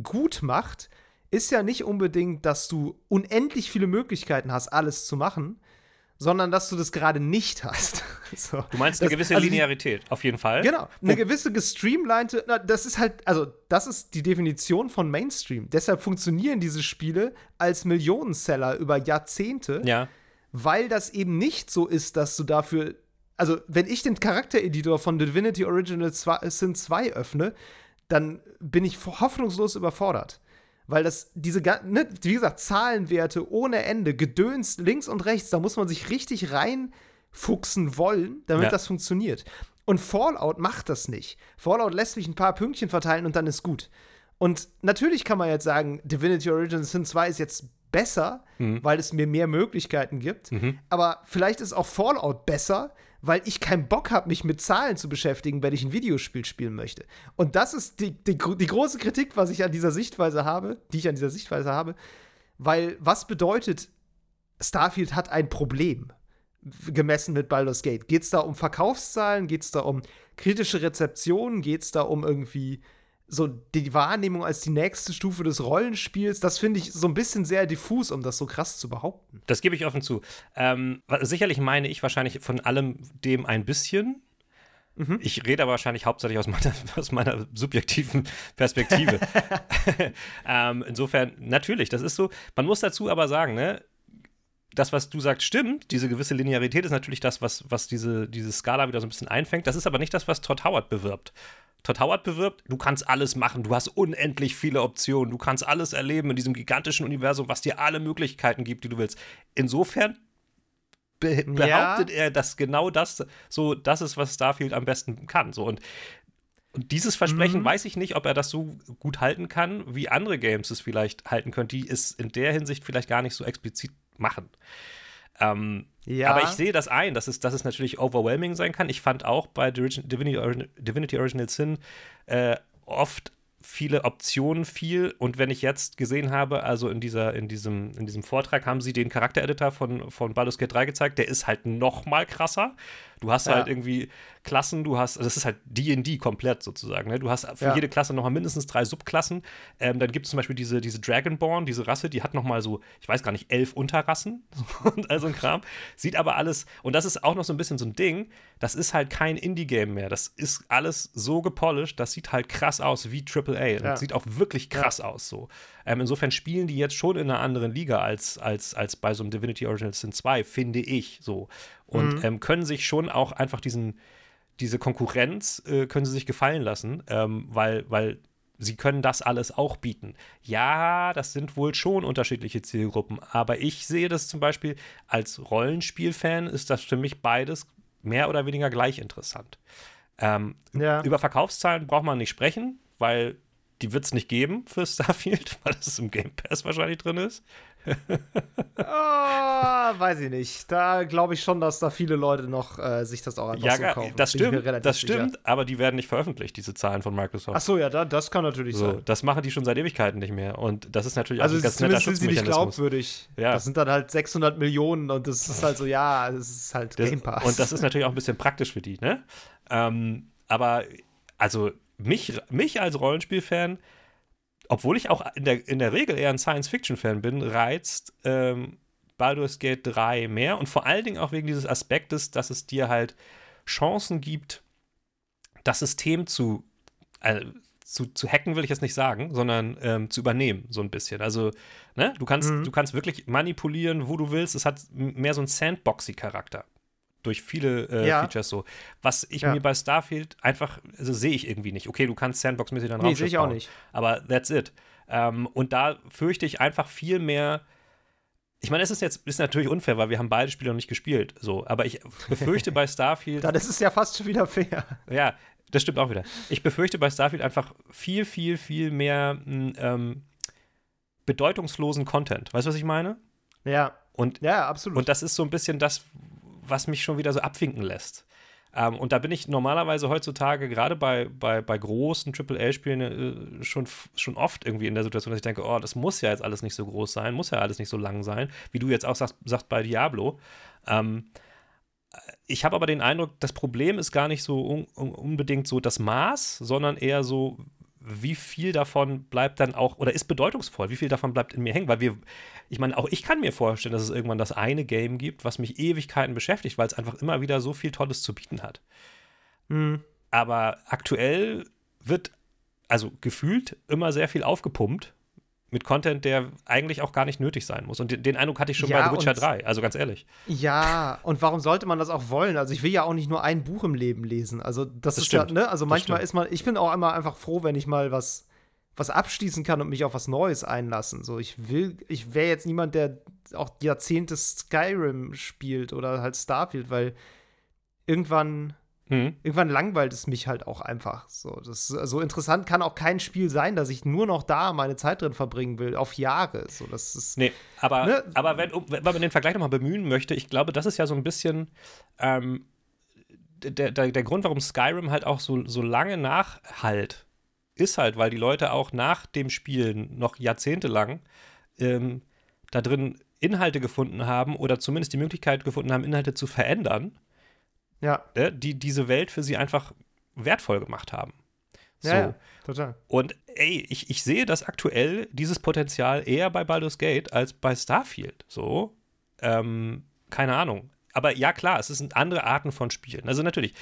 gut macht, ist ja nicht unbedingt, dass du unendlich viele Möglichkeiten hast, alles zu machen, sondern dass du das gerade nicht hast. [laughs] so. Du meinst eine das, gewisse also Linearität, auf jeden Fall. Genau, eine oh. gewisse gestreamlinete, na, das ist halt, also das ist die Definition von Mainstream. Deshalb funktionieren diese Spiele als Millionenseller über Jahrzehnte, ja. weil das eben nicht so ist, dass du dafür, also wenn ich den Charaktereditor von Divinity Original Sin 2 öffne, dann bin ich hoffnungslos überfordert. Weil das, diese, ne, wie gesagt, Zahlenwerte ohne Ende, Gedöns links und rechts, da muss man sich richtig reinfuchsen wollen, damit ja. das funktioniert. Und Fallout macht das nicht. Fallout lässt mich ein paar Pünktchen verteilen und dann ist gut. Und natürlich kann man jetzt sagen, Divinity Original Sin 2 ist jetzt besser, mhm. weil es mir mehr Möglichkeiten gibt. Mhm. Aber vielleicht ist auch Fallout besser, weil ich keinen Bock habe, mich mit Zahlen zu beschäftigen, wenn ich ein Videospiel spielen möchte. Und das ist die, die, die große Kritik, was ich an dieser Sichtweise habe, die ich an dieser Sichtweise habe. Weil was bedeutet, Starfield hat ein Problem gemessen mit Baldur's Gate? Geht es da um Verkaufszahlen? Geht es da um kritische Rezeption? Geht es da um irgendwie so die Wahrnehmung als die nächste Stufe des Rollenspiels, das finde ich so ein bisschen sehr diffus, um das so krass zu behaupten. Das gebe ich offen zu. Ähm, sicherlich meine ich wahrscheinlich von allem dem ein bisschen. Mhm. Ich rede aber wahrscheinlich hauptsächlich aus meiner, [laughs] aus meiner subjektiven Perspektive. [laughs] [laughs] ähm, insofern, natürlich, das ist so. Man muss dazu aber sagen, ne, das, was du sagst, stimmt. Diese gewisse Linearität ist natürlich das, was, was diese, diese Skala wieder so ein bisschen einfängt. Das ist aber nicht das, was Todd Howard bewirbt. Todd Howard bewirbt, du kannst alles machen, du hast unendlich viele Optionen, du kannst alles erleben in diesem gigantischen Universum, was dir alle Möglichkeiten gibt, die du willst. Insofern be behauptet ja. er, dass genau das so das ist, was Starfield am besten kann. So und und dieses Versprechen mhm. weiß ich nicht, ob er das so gut halten kann, wie andere Games es vielleicht halten können, die es in der Hinsicht vielleicht gar nicht so explizit machen. Ähm, ja. Aber ich sehe das ein, dass es, dass es natürlich overwhelming sein kann. Ich fand auch bei Divinity, Original, Divinity Original Sin äh, oft viele Optionen viel. Und wenn ich jetzt gesehen habe, also in, dieser, in, diesem, in diesem Vortrag haben sie den Charaktereditor von, von Baldur's Gate 3 gezeigt, der ist halt noch mal krasser. Du hast ja. halt irgendwie Klassen, du hast, das ist halt DD komplett sozusagen. Ne? Du hast für ja. jede Klasse nochmal mindestens drei Subklassen. Ähm, dann gibt es zum Beispiel diese, diese Dragonborn, diese Rasse, die hat nochmal so, ich weiß gar nicht, elf Unterrassen [laughs] und all so ein Kram. Sieht aber alles, und das ist auch noch so ein bisschen so ein Ding, das ist halt kein Indie-Game mehr. Das ist alles so gepolished, das sieht halt krass aus wie AAA. Ja. Und sieht auch wirklich krass aus so. Ähm, insofern spielen die jetzt schon in einer anderen Liga als, als, als bei so einem Divinity Original Sin 2, finde ich so und mhm. ähm, können sich schon auch einfach diesen, diese Konkurrenz äh, können sie sich gefallen lassen, ähm, weil, weil sie können das alles auch bieten. Ja, das sind wohl schon unterschiedliche Zielgruppen, aber ich sehe das zum Beispiel als Rollenspielfan ist das für mich beides mehr oder weniger gleich interessant. Ähm, ja. Über Verkaufszahlen braucht man nicht sprechen, weil die wird es nicht geben für [laughs] Starfield, weil es im Game Pass wahrscheinlich drin ist oh, [laughs] weiß ich nicht. Da glaube ich schon, dass da viele Leute noch äh, sich das auch einfach ja, so kaufen. Das stimmt, das stimmt, sicher. aber die werden nicht veröffentlicht, diese Zahlen von Microsoft. Ach so, ja, da, das kann natürlich so, sein. Das machen die schon seit Ewigkeiten nicht mehr und das ist natürlich also auch ein ganz netter sind sie nicht glaubwürdig. Ja. Das sind dann halt 600 Millionen und das ist halt so, ja, das ist halt das, Game Pass. Und das ist natürlich auch ein bisschen praktisch für die, ne? Ähm, aber also mich, mich als Rollenspielfan obwohl ich auch in der, in der Regel eher ein Science-Fiction-Fan bin, reizt ähm, Baldur's Gate 3 mehr und vor allen Dingen auch wegen dieses Aspektes, dass es dir halt Chancen gibt, das System zu, äh, zu, zu hacken, will ich jetzt nicht sagen, sondern ähm, zu übernehmen, so ein bisschen. Also, ne, du kannst, mhm. du kannst wirklich manipulieren, wo du willst. Es hat mehr so einen Sandboxy-Charakter durch viele äh, ja. Features so. Was ich ja. mir bei Starfield einfach, also sehe ich irgendwie nicht. Okay, du kannst Sandbox-mäßig dann nee, sehe ich auch nicht. Aber that's it. Ähm, und da fürchte ich einfach viel mehr. Ich meine, es ist jetzt ist natürlich unfair, weil wir haben beide Spiele noch nicht gespielt. So, aber ich befürchte bei [laughs] Starfield. Dann ist es ja fast schon wieder fair. Ja, das stimmt auch wieder. Ich befürchte bei Starfield einfach viel, viel, viel mehr hm, ähm, bedeutungslosen Content. Weißt du, was ich meine? Ja. Und, ja, absolut. Und das ist so ein bisschen das, was mich schon wieder so abwinken lässt. Ähm, und da bin ich normalerweise heutzutage gerade bei, bei, bei großen AAA-Spielen äh, schon, schon oft irgendwie in der Situation, dass ich denke, oh, das muss ja jetzt alles nicht so groß sein, muss ja alles nicht so lang sein, wie du jetzt auch sagst, sagst bei Diablo. Ähm, ich habe aber den Eindruck, das Problem ist gar nicht so un unbedingt so das Maß, sondern eher so, wie viel davon bleibt dann auch oder ist bedeutungsvoll, wie viel davon bleibt in mir hängen, weil wir, ich meine, auch ich kann mir vorstellen, dass es irgendwann das eine Game gibt, was mich Ewigkeiten beschäftigt, weil es einfach immer wieder so viel Tolles zu bieten hat. Mhm. Aber aktuell wird, also gefühlt, immer sehr viel aufgepumpt mit Content, der eigentlich auch gar nicht nötig sein muss. Und den, den Eindruck hatte ich schon ja, bei The Witcher 3, also ganz ehrlich. Ja, und warum sollte man das auch wollen? Also ich will ja auch nicht nur ein Buch im Leben lesen. Also das, das ist stimmt. ja, ne? Also manchmal ist man, ich bin auch immer einfach froh, wenn ich mal was, was abschließen kann und mich auf was Neues einlassen. So, ich will, ich wäre jetzt niemand, der auch Jahrzehnte Skyrim spielt oder halt Starfield, weil irgendwann Mhm. Irgendwann langweilt es mich halt auch einfach. So, das, so interessant kann auch kein Spiel sein, dass ich nur noch da meine Zeit drin verbringen will, auf Jahre. So, das ist, nee, aber, ne? aber wenn, wenn man den Vergleich nochmal bemühen möchte, ich glaube, das ist ja so ein bisschen ähm, der, der, der Grund, warum Skyrim halt auch so, so lange nachhalt, ist halt, weil die Leute auch nach dem Spielen noch jahrzehntelang ähm, da drin Inhalte gefunden haben oder zumindest die Möglichkeit gefunden haben, Inhalte zu verändern ja. Ne, die diese Welt für sie einfach wertvoll gemacht haben. So. Ja, ja, total. Und ey, ich, ich sehe das aktuell, dieses Potenzial eher bei Baldur's Gate als bei Starfield. So. Ähm, keine Ahnung. Aber ja, klar, es sind andere Arten von Spielen. Also natürlich,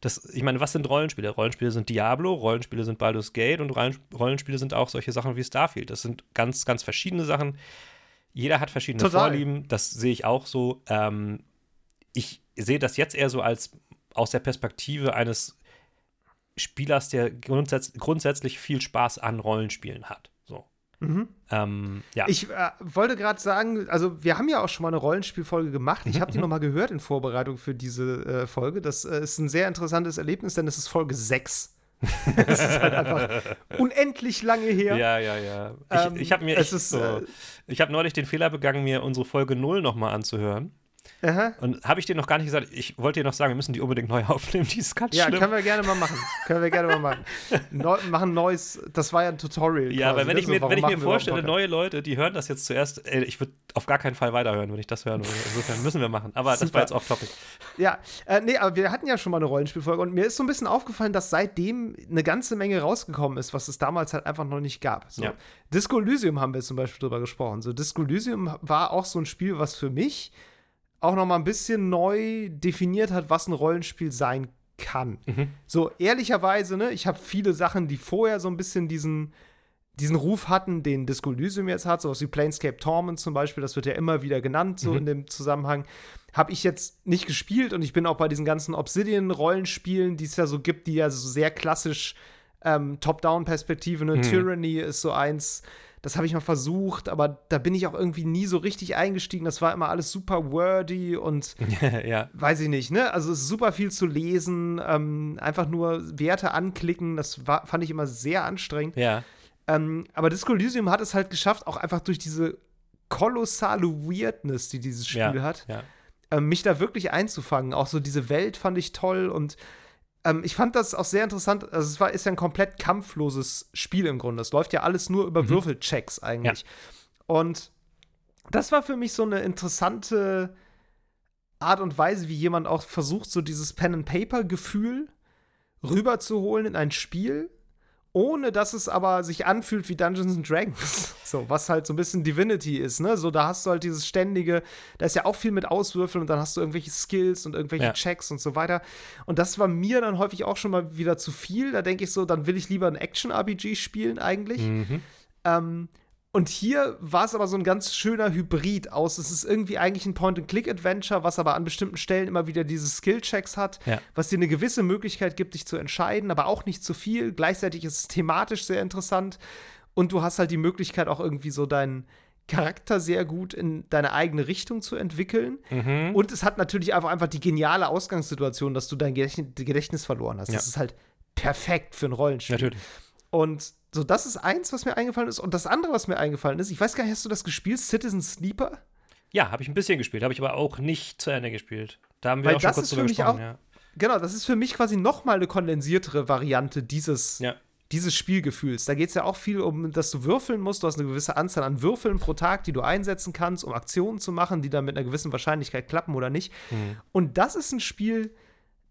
das, ich meine, was sind Rollenspiele? Rollenspiele sind Diablo, Rollenspiele sind Baldur's Gate und Rollenspiele sind auch solche Sachen wie Starfield. Das sind ganz, ganz verschiedene Sachen. jeder hat verschiedene Total. Vorlieben, das sehe ich auch so. Ähm, ich sehe das jetzt eher so als aus der Perspektive eines Spielers, der grundsätz grundsätzlich viel Spaß an Rollenspielen hat. So. Mhm. Ähm, ja. Ich äh, wollte gerade sagen, also wir haben ja auch schon mal eine Rollenspielfolge gemacht. Ich habe die noch mal gehört in Vorbereitung für diese äh, Folge. Das äh, ist ein sehr interessantes Erlebnis, denn es ist Folge 6. Es [laughs] ist halt einfach unendlich lange her. Ja, ja, ja. Ich, Ähm, ich habe mir es ich, ist, so, äh, ich habe neulich den Fehler begangen, mir unsere Folge 0 nochmal anzuhören. Aha. Und habe ich dir noch gar nicht gesagt, ich wollte dir noch sagen, wir müssen die unbedingt neu [laughs] aufnehmen, die ist ganz Ja, schlimm. können wir gerne mal machen. können wir gerne mal machen. [laughs] Neu, machen neues, das war ja ein Tutorial. Ja, quasi, weil wenn ne? ich So, mir, warum wenn ich mir vorstelle, neue Leute, die hören das jetzt zuerst, ey, ich würde auf gar keinen Fall weiterhören, wenn ich das hören würde. Insofern müssen wir machen. Aber das Super. war jetzt off-topic. Ja, äh, nee, aber wir hatten ja schon mal eine Rollenspielfolge und mir ist so ein bisschen aufgefallen, dass seitdem eine ganze Menge rausgekommen ist, was es damals halt einfach noch nicht gab. So. Ja. Disco Elysium haben wir zum Beispiel drüber gesprochen. So, Disco Elysium war auch so ein Spiel, was für mich auch noch mal ein bisschen neu definiert hat, was ein Rollenspiel sein kann. Mhm. So, ehrlicherweise, ne, ich habe viele Sachen, die vorher so ein bisschen diesen, diesen Ruf hatten, den Disco Elysium jetzt hat, sowas wie Planescape Torment zum Beispiel, das wird ja immer wieder genannt, so Mhm. in dem Zusammenhang, habe ich jetzt nicht gespielt und ich bin auch bei diesen ganzen Obsidian-Rollenspielen, die es ja so gibt, die ja so sehr klassisch ähm, Top-Down-Perspektive, ne? Mhm. Tyranny ist so eins, das habe ich mal versucht, aber da bin ich auch irgendwie nie so richtig eingestiegen. Das war immer alles super wordy und [laughs] ja. weiß ich nicht, ne? Also es ist super viel zu lesen, ähm, einfach nur Werte anklicken, das war, fand ich immer sehr anstrengend. Ja. Ähm, aber Disco Elysium hat es halt geschafft, auch einfach durch diese kolossale Weirdness, die dieses Spiel ja. hat, ähm, mich da wirklich einzufangen. Auch so diese Welt fand ich toll und ähm, ich fand das auch sehr interessant. Also es war, ist ja ein komplett kampfloses Spiel im Grunde. Es läuft ja alles nur über Mhm. Würfelchecks eigentlich. Und das war für mich so eine interessante Art und Weise, wie jemand auch versucht, so dieses Pen-and-Paper-Gefühl rüberzuholen in ein Spiel, ohne dass es aber sich anfühlt wie Dungeons and Dragons. [laughs] So, was halt so ein bisschen Divinity ist, ne? So, da hast du halt dieses ständige, da ist ja auch viel mit Auswürfeln und dann hast du irgendwelche Skills und irgendwelche Ja. Checks und so weiter. Und das war mir dann häufig auch schon mal wieder zu viel. Da denke ich so, dann will ich lieber ein Action-RPG spielen eigentlich. Mhm. Ähm, und hier war es aber so ein ganz schöner Hybrid aus. Es ist irgendwie eigentlich ein Point-and-Click-Adventure, was aber an bestimmten Stellen immer wieder diese Skill-Checks hat, Ja. was dir eine gewisse Möglichkeit gibt, dich zu entscheiden, aber auch nicht zu viel. Gleichzeitig ist es thematisch sehr interessant und du hast halt die Möglichkeit, auch irgendwie so deinen Charakter sehr gut in deine eigene Richtung zu entwickeln. Mhm. Und es hat natürlich einfach, einfach die geniale Ausgangssituation, dass du dein Gedächtnis, verloren hast. Ja. Das ist halt perfekt für ein Rollenspiel. Natürlich. Und so, das ist eins, was mir eingefallen ist. Und das andere, was mir eingefallen ist, ich weiß gar nicht, hast du das gespielt, Citizen Sleeper? Ja, habe ich ein bisschen gespielt, habe ich aber auch nicht zu Ende gespielt. Da haben wir Weil auch schon kurz drüber gesprochen, auch- ja. Genau, das ist für mich quasi noch mal eine kondensiertere Variante dieses, Ja. dieses Spielgefühls. Da geht es ja auch viel um, dass du würfeln musst. Du hast eine gewisse Anzahl an Würfeln pro Tag, die du einsetzen kannst, um Aktionen zu machen, die dann mit einer gewissen Wahrscheinlichkeit klappen oder nicht. Mhm. Und das ist ein Spiel,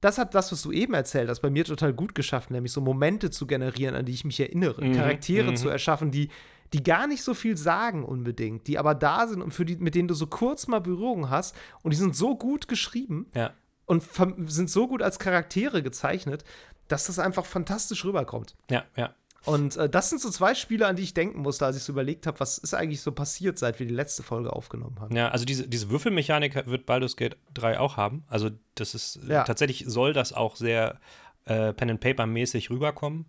das hat das, was du eben erzählt hast, bei mir total gut geschafft, nämlich so Momente zu generieren, an die ich mich erinnere, Mhm, Charaktere mhm. zu erschaffen, die, die gar nicht so viel sagen unbedingt, die aber da sind und für die, mit denen du so kurz mal Berührung hast und die sind so gut geschrieben Ja. und sind so gut als Charaktere gezeichnet, dass das einfach fantastisch rüberkommt. Ja, ja. Und äh, das sind so zwei Spiele, an die ich denken musste, als ich so überlegt habe, was ist eigentlich so passiert, seit wir die letzte Folge aufgenommen haben. Ja, also diese, diese Würfelmechanik wird Baldur's Gate 3 auch haben. Also das ist Ja. tatsächlich soll das auch sehr äh, Pen and Paper mäßig rüberkommen.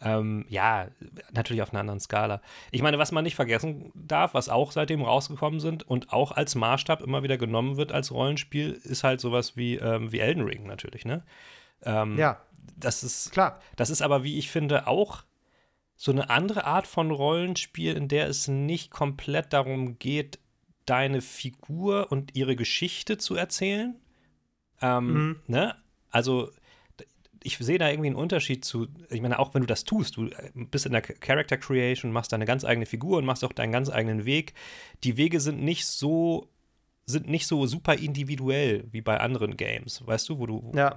Ähm, ja, natürlich auf einer anderen Skala. Ich meine, was man nicht vergessen darf, was auch seitdem rausgekommen sind und auch als Maßstab immer wieder genommen wird als Rollenspiel, ist halt sowas wie, ähm, wie Elden Ring natürlich, ne? Ähm, Ja, Das ist klar. das ist aber, wie ich finde, auch so eine andere Art von Rollenspiel, in der es nicht komplett darum geht, deine Figur und ihre Geschichte zu erzählen. Ähm, Mhm. ne? Also, ich sehe da irgendwie einen Unterschied zu, ich meine, auch wenn du das tust, du äh, bist in der Ch- Character Creation, machst deine ganz eigene Figur und machst auch deinen ganz eigenen Weg. Die Wege sind nicht so sind nicht so super individuell wie bei anderen Games, weißt du, wo du Ja.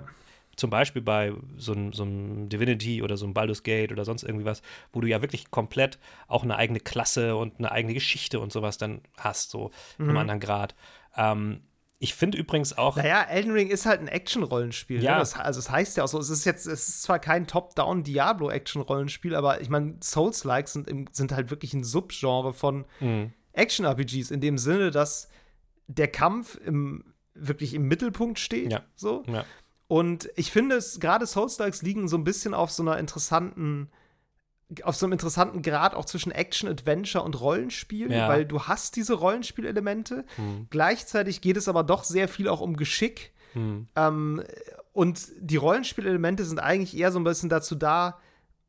Zum Beispiel bei so einem, so einem Divinity oder so einem Baldur's Gate oder sonst irgendwie was, wo du ja wirklich komplett auch eine eigene Klasse und eine eigene Geschichte und sowas dann hast, so in Mhm. einem anderen Grad. Ähm, ich finde übrigens auch, Naja, Elden Ring ist halt ein Action-Rollenspiel. Ja. Ne? Das, also, es heißt ja auch so, es ist jetzt, es ist zwar kein Top-Down-Diablo-Action-Rollenspiel, aber ich meine, Souls-Likes sind, im- sind halt wirklich ein Subgenre von Mhm. Action-RPGs in dem Sinne, dass der Kampf im, wirklich im Mittelpunkt steht. Ja. So. Ja. Und ich finde es, gerade Souls-Likes liegen so ein bisschen auf so einer interessanten, auf so einem interessanten Grad auch zwischen Action, Adventure und Rollenspiel, Ja. weil du hast diese Rollenspielelemente. Hm. Gleichzeitig geht es aber doch sehr viel auch um Geschick. Hm. Ähm, und die Rollenspielelemente sind eigentlich eher so ein bisschen dazu da,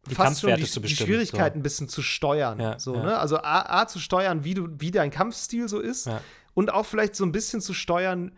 Die fast schon die, die Schwierigkeiten so. ein bisschen zu steuern. Ja, so, ja. Ne? Also A, A zu steuern, wie, du, wie dein Kampfstil so ist und auch vielleicht so ein bisschen zu steuern,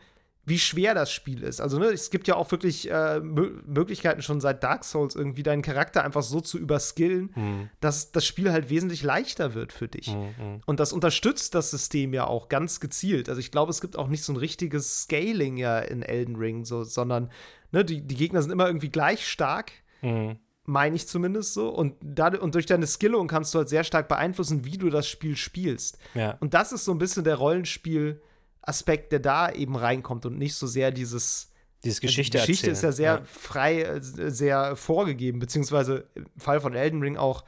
wie schwer das Spiel ist. Also, ne, es gibt ja auch wirklich äh, Mö Möglichkeiten schon seit Dark Souls irgendwie deinen Charakter einfach so zu überskillen, Hm. dass das Spiel halt wesentlich leichter wird für dich. Hm. Hm. Und das unterstützt das System ja auch ganz gezielt. Also ich glaube, es gibt auch nicht so ein richtiges Scaling ja in Elden Ring, so, sondern ne, die, die Gegner sind immer irgendwie gleich stark, Hm. meine ich zumindest so. Und, dadurch, und durch deine Skillung kannst du halt sehr stark beeinflussen, wie du das Spiel spielst. Ja. Und das ist so ein bisschen der Rollenspiel-Aspekt, der da eben reinkommt und nicht so sehr dieses Dieses Geschichte also die Geschichte ist ja sehr frei, äh, sehr vorgegeben, beziehungsweise im Fall von Elden Ring auch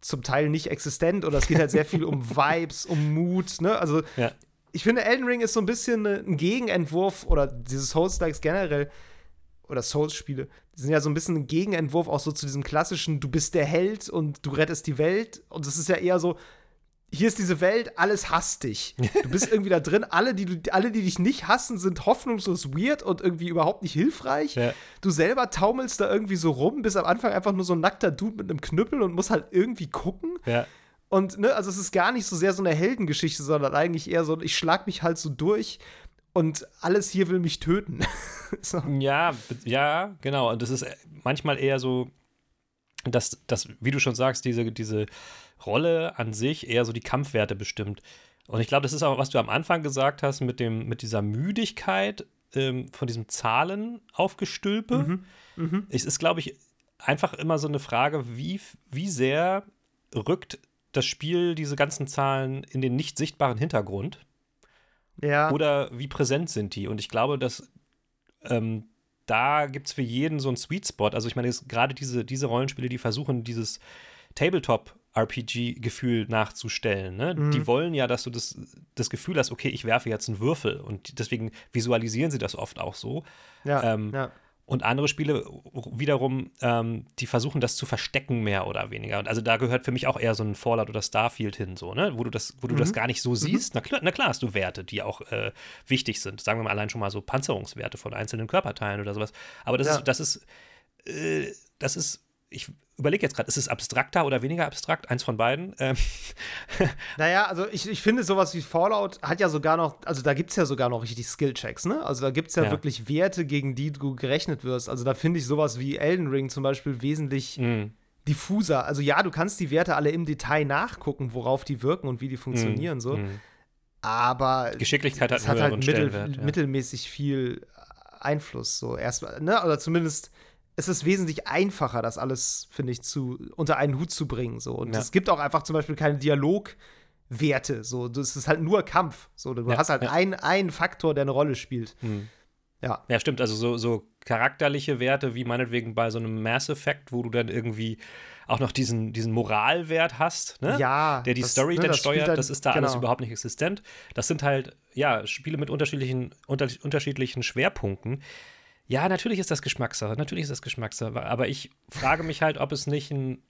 zum Teil nicht existent oder es geht halt sehr viel um [laughs] Vibes, um Mut, ne? Also Ja. ich finde, Elden Ring ist so ein bisschen äh, ein Gegenentwurf oder diese Souls-Likes generell oder Souls-Spiele, sind ja so ein bisschen ein Gegenentwurf auch so zu diesem klassischen, du bist der Held und du rettest die Welt und es ist ja eher so, hier ist diese Welt, alles hasst dich. Du bist irgendwie da drin, alle die, du, alle, die dich nicht hassen, sind hoffnungslos weird und irgendwie überhaupt nicht hilfreich. Ja. Du selber taumelst da irgendwie so rum, bist am Anfang einfach nur so ein nackter Dude mit einem Knüppel und musst halt irgendwie gucken. Ja. Und, ne, also es ist gar nicht so sehr so eine Heldengeschichte, sondern eigentlich eher so, ich schlag mich halt so durch und alles hier will mich töten. [laughs] so. Ja, ja, genau. Und das ist äh, manchmal eher so, dass, dass wie du schon sagst, diese, diese Rolle an sich eher so die Kampfwerte bestimmt. Und ich glaube, das ist auch, was du am Anfang gesagt hast, mit, dem, mit dieser Müdigkeit ähm, von diesem Zahlenaufgestülpe. Es ist, glaube ich, einfach immer so eine Frage, wie, wie sehr rückt das Spiel diese ganzen Zahlen in den nicht sichtbaren Hintergrund Ja. oder wie präsent sind die? Und ich glaube, dass ähm, da gibt es für jeden so einen Sweet Spot. Also ich meine, gerade diese, diese Rollenspiele, die versuchen, dieses Tabletop-RPG-Gefühl nachzustellen. Ne? Mhm. Die wollen ja, dass du das, das Gefühl hast, okay, ich werfe jetzt einen Würfel. Und deswegen visualisieren sie das oft auch so. ja, ähm, ja. Und andere Spiele wiederum, ähm, die versuchen das zu verstecken, mehr oder weniger. Und also da gehört für mich auch eher so ein Fallout oder Starfield hin, so, ne? Wo du das, wo du Mhm. das gar nicht so siehst. Na, klar, na klar hast du Werte, die auch äh, wichtig sind. Sagen wir mal allein schon mal so Panzerungswerte von einzelnen Körperteilen oder sowas. Aber das Ja. ist, das ist, äh, das ist, ich überlege jetzt gerade, ist es abstrakter oder weniger abstrakt? Eins von beiden. Ähm, [laughs] Naja, also ich, ich finde, sowas wie Fallout hat ja sogar noch, also da gibt es ja sogar noch richtig Skill-Checks, ne? Also da gibt es ja, Ja. wirklich Werte, gegen die du gerechnet wirst. Also da finde ich sowas wie Elden Ring zum Beispiel wesentlich mh, diffuser. Also ja, du kannst die Werte alle im Detail nachgucken, worauf die wirken und wie die funktionieren, so. mh. Aber Geschicklichkeit hat hat halt mittel, mittelmäßig viel Einfluss, so erstmal, ne? Oder zumindest es ist wesentlich einfacher, das alles, finde ich, zu, unter einen Hut zu bringen. So. Und Ja. es gibt auch einfach zum Beispiel keine Dialogwerte. So. Das ist halt nur Kampf. So. Du Ja, hast halt ja. ein- einen Faktor, der eine Rolle spielt. Hm. Ja. Ja, stimmt. Also so, so charakterliche Werte wie meinetwegen bei so einem Mass Effect, wo du dann irgendwie auch noch diesen, diesen Moralwert hast, ne? Ja, der die das- Story ne, dann das steuert, dann- das ist da alles genau. überhaupt nicht existent. Das sind halt, ja, Spiele mit unterschiedlichen, unter, unterschiedlichen Schwerpunkten. Ja, natürlich ist das Geschmackssache, natürlich ist das Geschmackssache, aber ich frage mich halt, ob es nicht ein,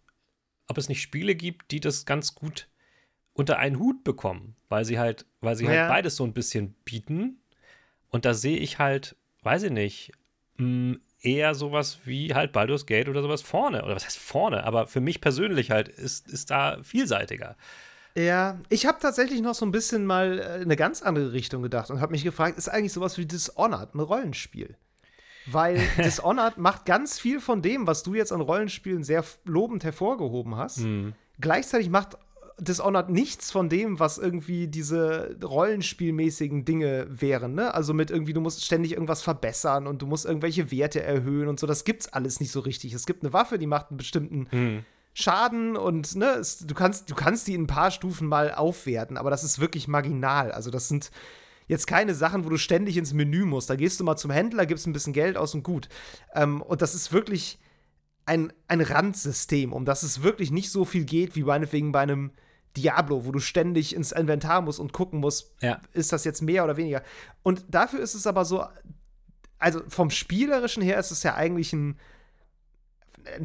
ob es nicht Spiele gibt, die das ganz gut unter einen Hut bekommen, weil sie halt, weil sie Ja. halt beides so ein bisschen bieten. Und da sehe ich halt, weiß ich nicht, mh, eher sowas wie halt Baldur's Gate oder sowas vorne. Oder was heißt vorne? Aber für mich persönlich halt ist, ist da vielseitiger. Ja, ich habe tatsächlich noch so ein bisschen mal äh, in eine ganz andere Richtung gedacht und habe mich gefragt, ist eigentlich sowas wie Dishonored ein Rollenspiel? Weil [laughs] Dishonored macht ganz viel von dem, was du jetzt an Rollenspielen sehr lobend hervorgehoben hast. Hm. Gleichzeitig macht Dishonored nichts von dem, was irgendwie diese rollenspielmäßigen Dinge wären, ne? Also mit irgendwie, du musst ständig irgendwas verbessern und du musst irgendwelche Werte erhöhen und so. Das gibt's alles nicht so richtig. Es gibt eine Waffe, die macht einen bestimmten Hm. Schaden und ne, es, du, kannst, du kannst die in ein paar Stufen mal aufwerten, aber das ist wirklich marginal. Also, das sind jetzt keine Sachen, wo du ständig ins Menü musst. Da gehst du mal zum Händler, gibst ein bisschen Geld aus und gut. Ähm, und das ist wirklich ein, ein Randsystem, um das es wirklich nicht so viel geht wie meinetwegen bei einem Diablo, wo du ständig ins Inventar musst und gucken musst, Ja. ist das jetzt mehr oder weniger. Und dafür ist es aber so, also vom Spielerischen her ist es ja eigentlich ein, ein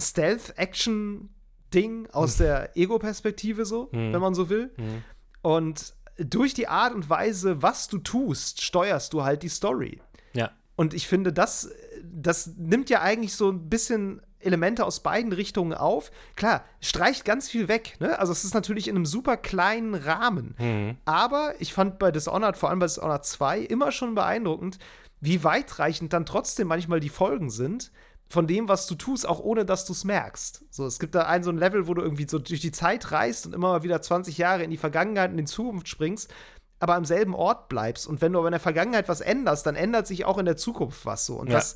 Stealth-Action-Ding aus der Ego-Perspektive so, Mhm. wenn man so will. Mhm. Und durch die Art und Weise, was du tust, steuerst du halt die Story. Ja. Und ich finde, das, das nimmt ja eigentlich so ein bisschen Elemente aus beiden Richtungen auf. Klar, streicht ganz viel weg. Ne? Also es ist natürlich in einem super kleinen Rahmen. Mhm. Aber ich fand bei Dishonored, vor allem bei Dishonored 2, immer schon beeindruckend, wie weitreichend dann trotzdem manchmal die Folgen sind von dem, was du tust, auch ohne dass du es merkst. So, es gibt da ein so ein Level, wo du irgendwie so durch die Zeit reist und immer mal wieder 20 Jahre in die Vergangenheit und in die Zukunft springst, aber am selben Ort bleibst. Und wenn du aber in der Vergangenheit was änderst, dann ändert sich auch in der Zukunft was so. Und Ja. das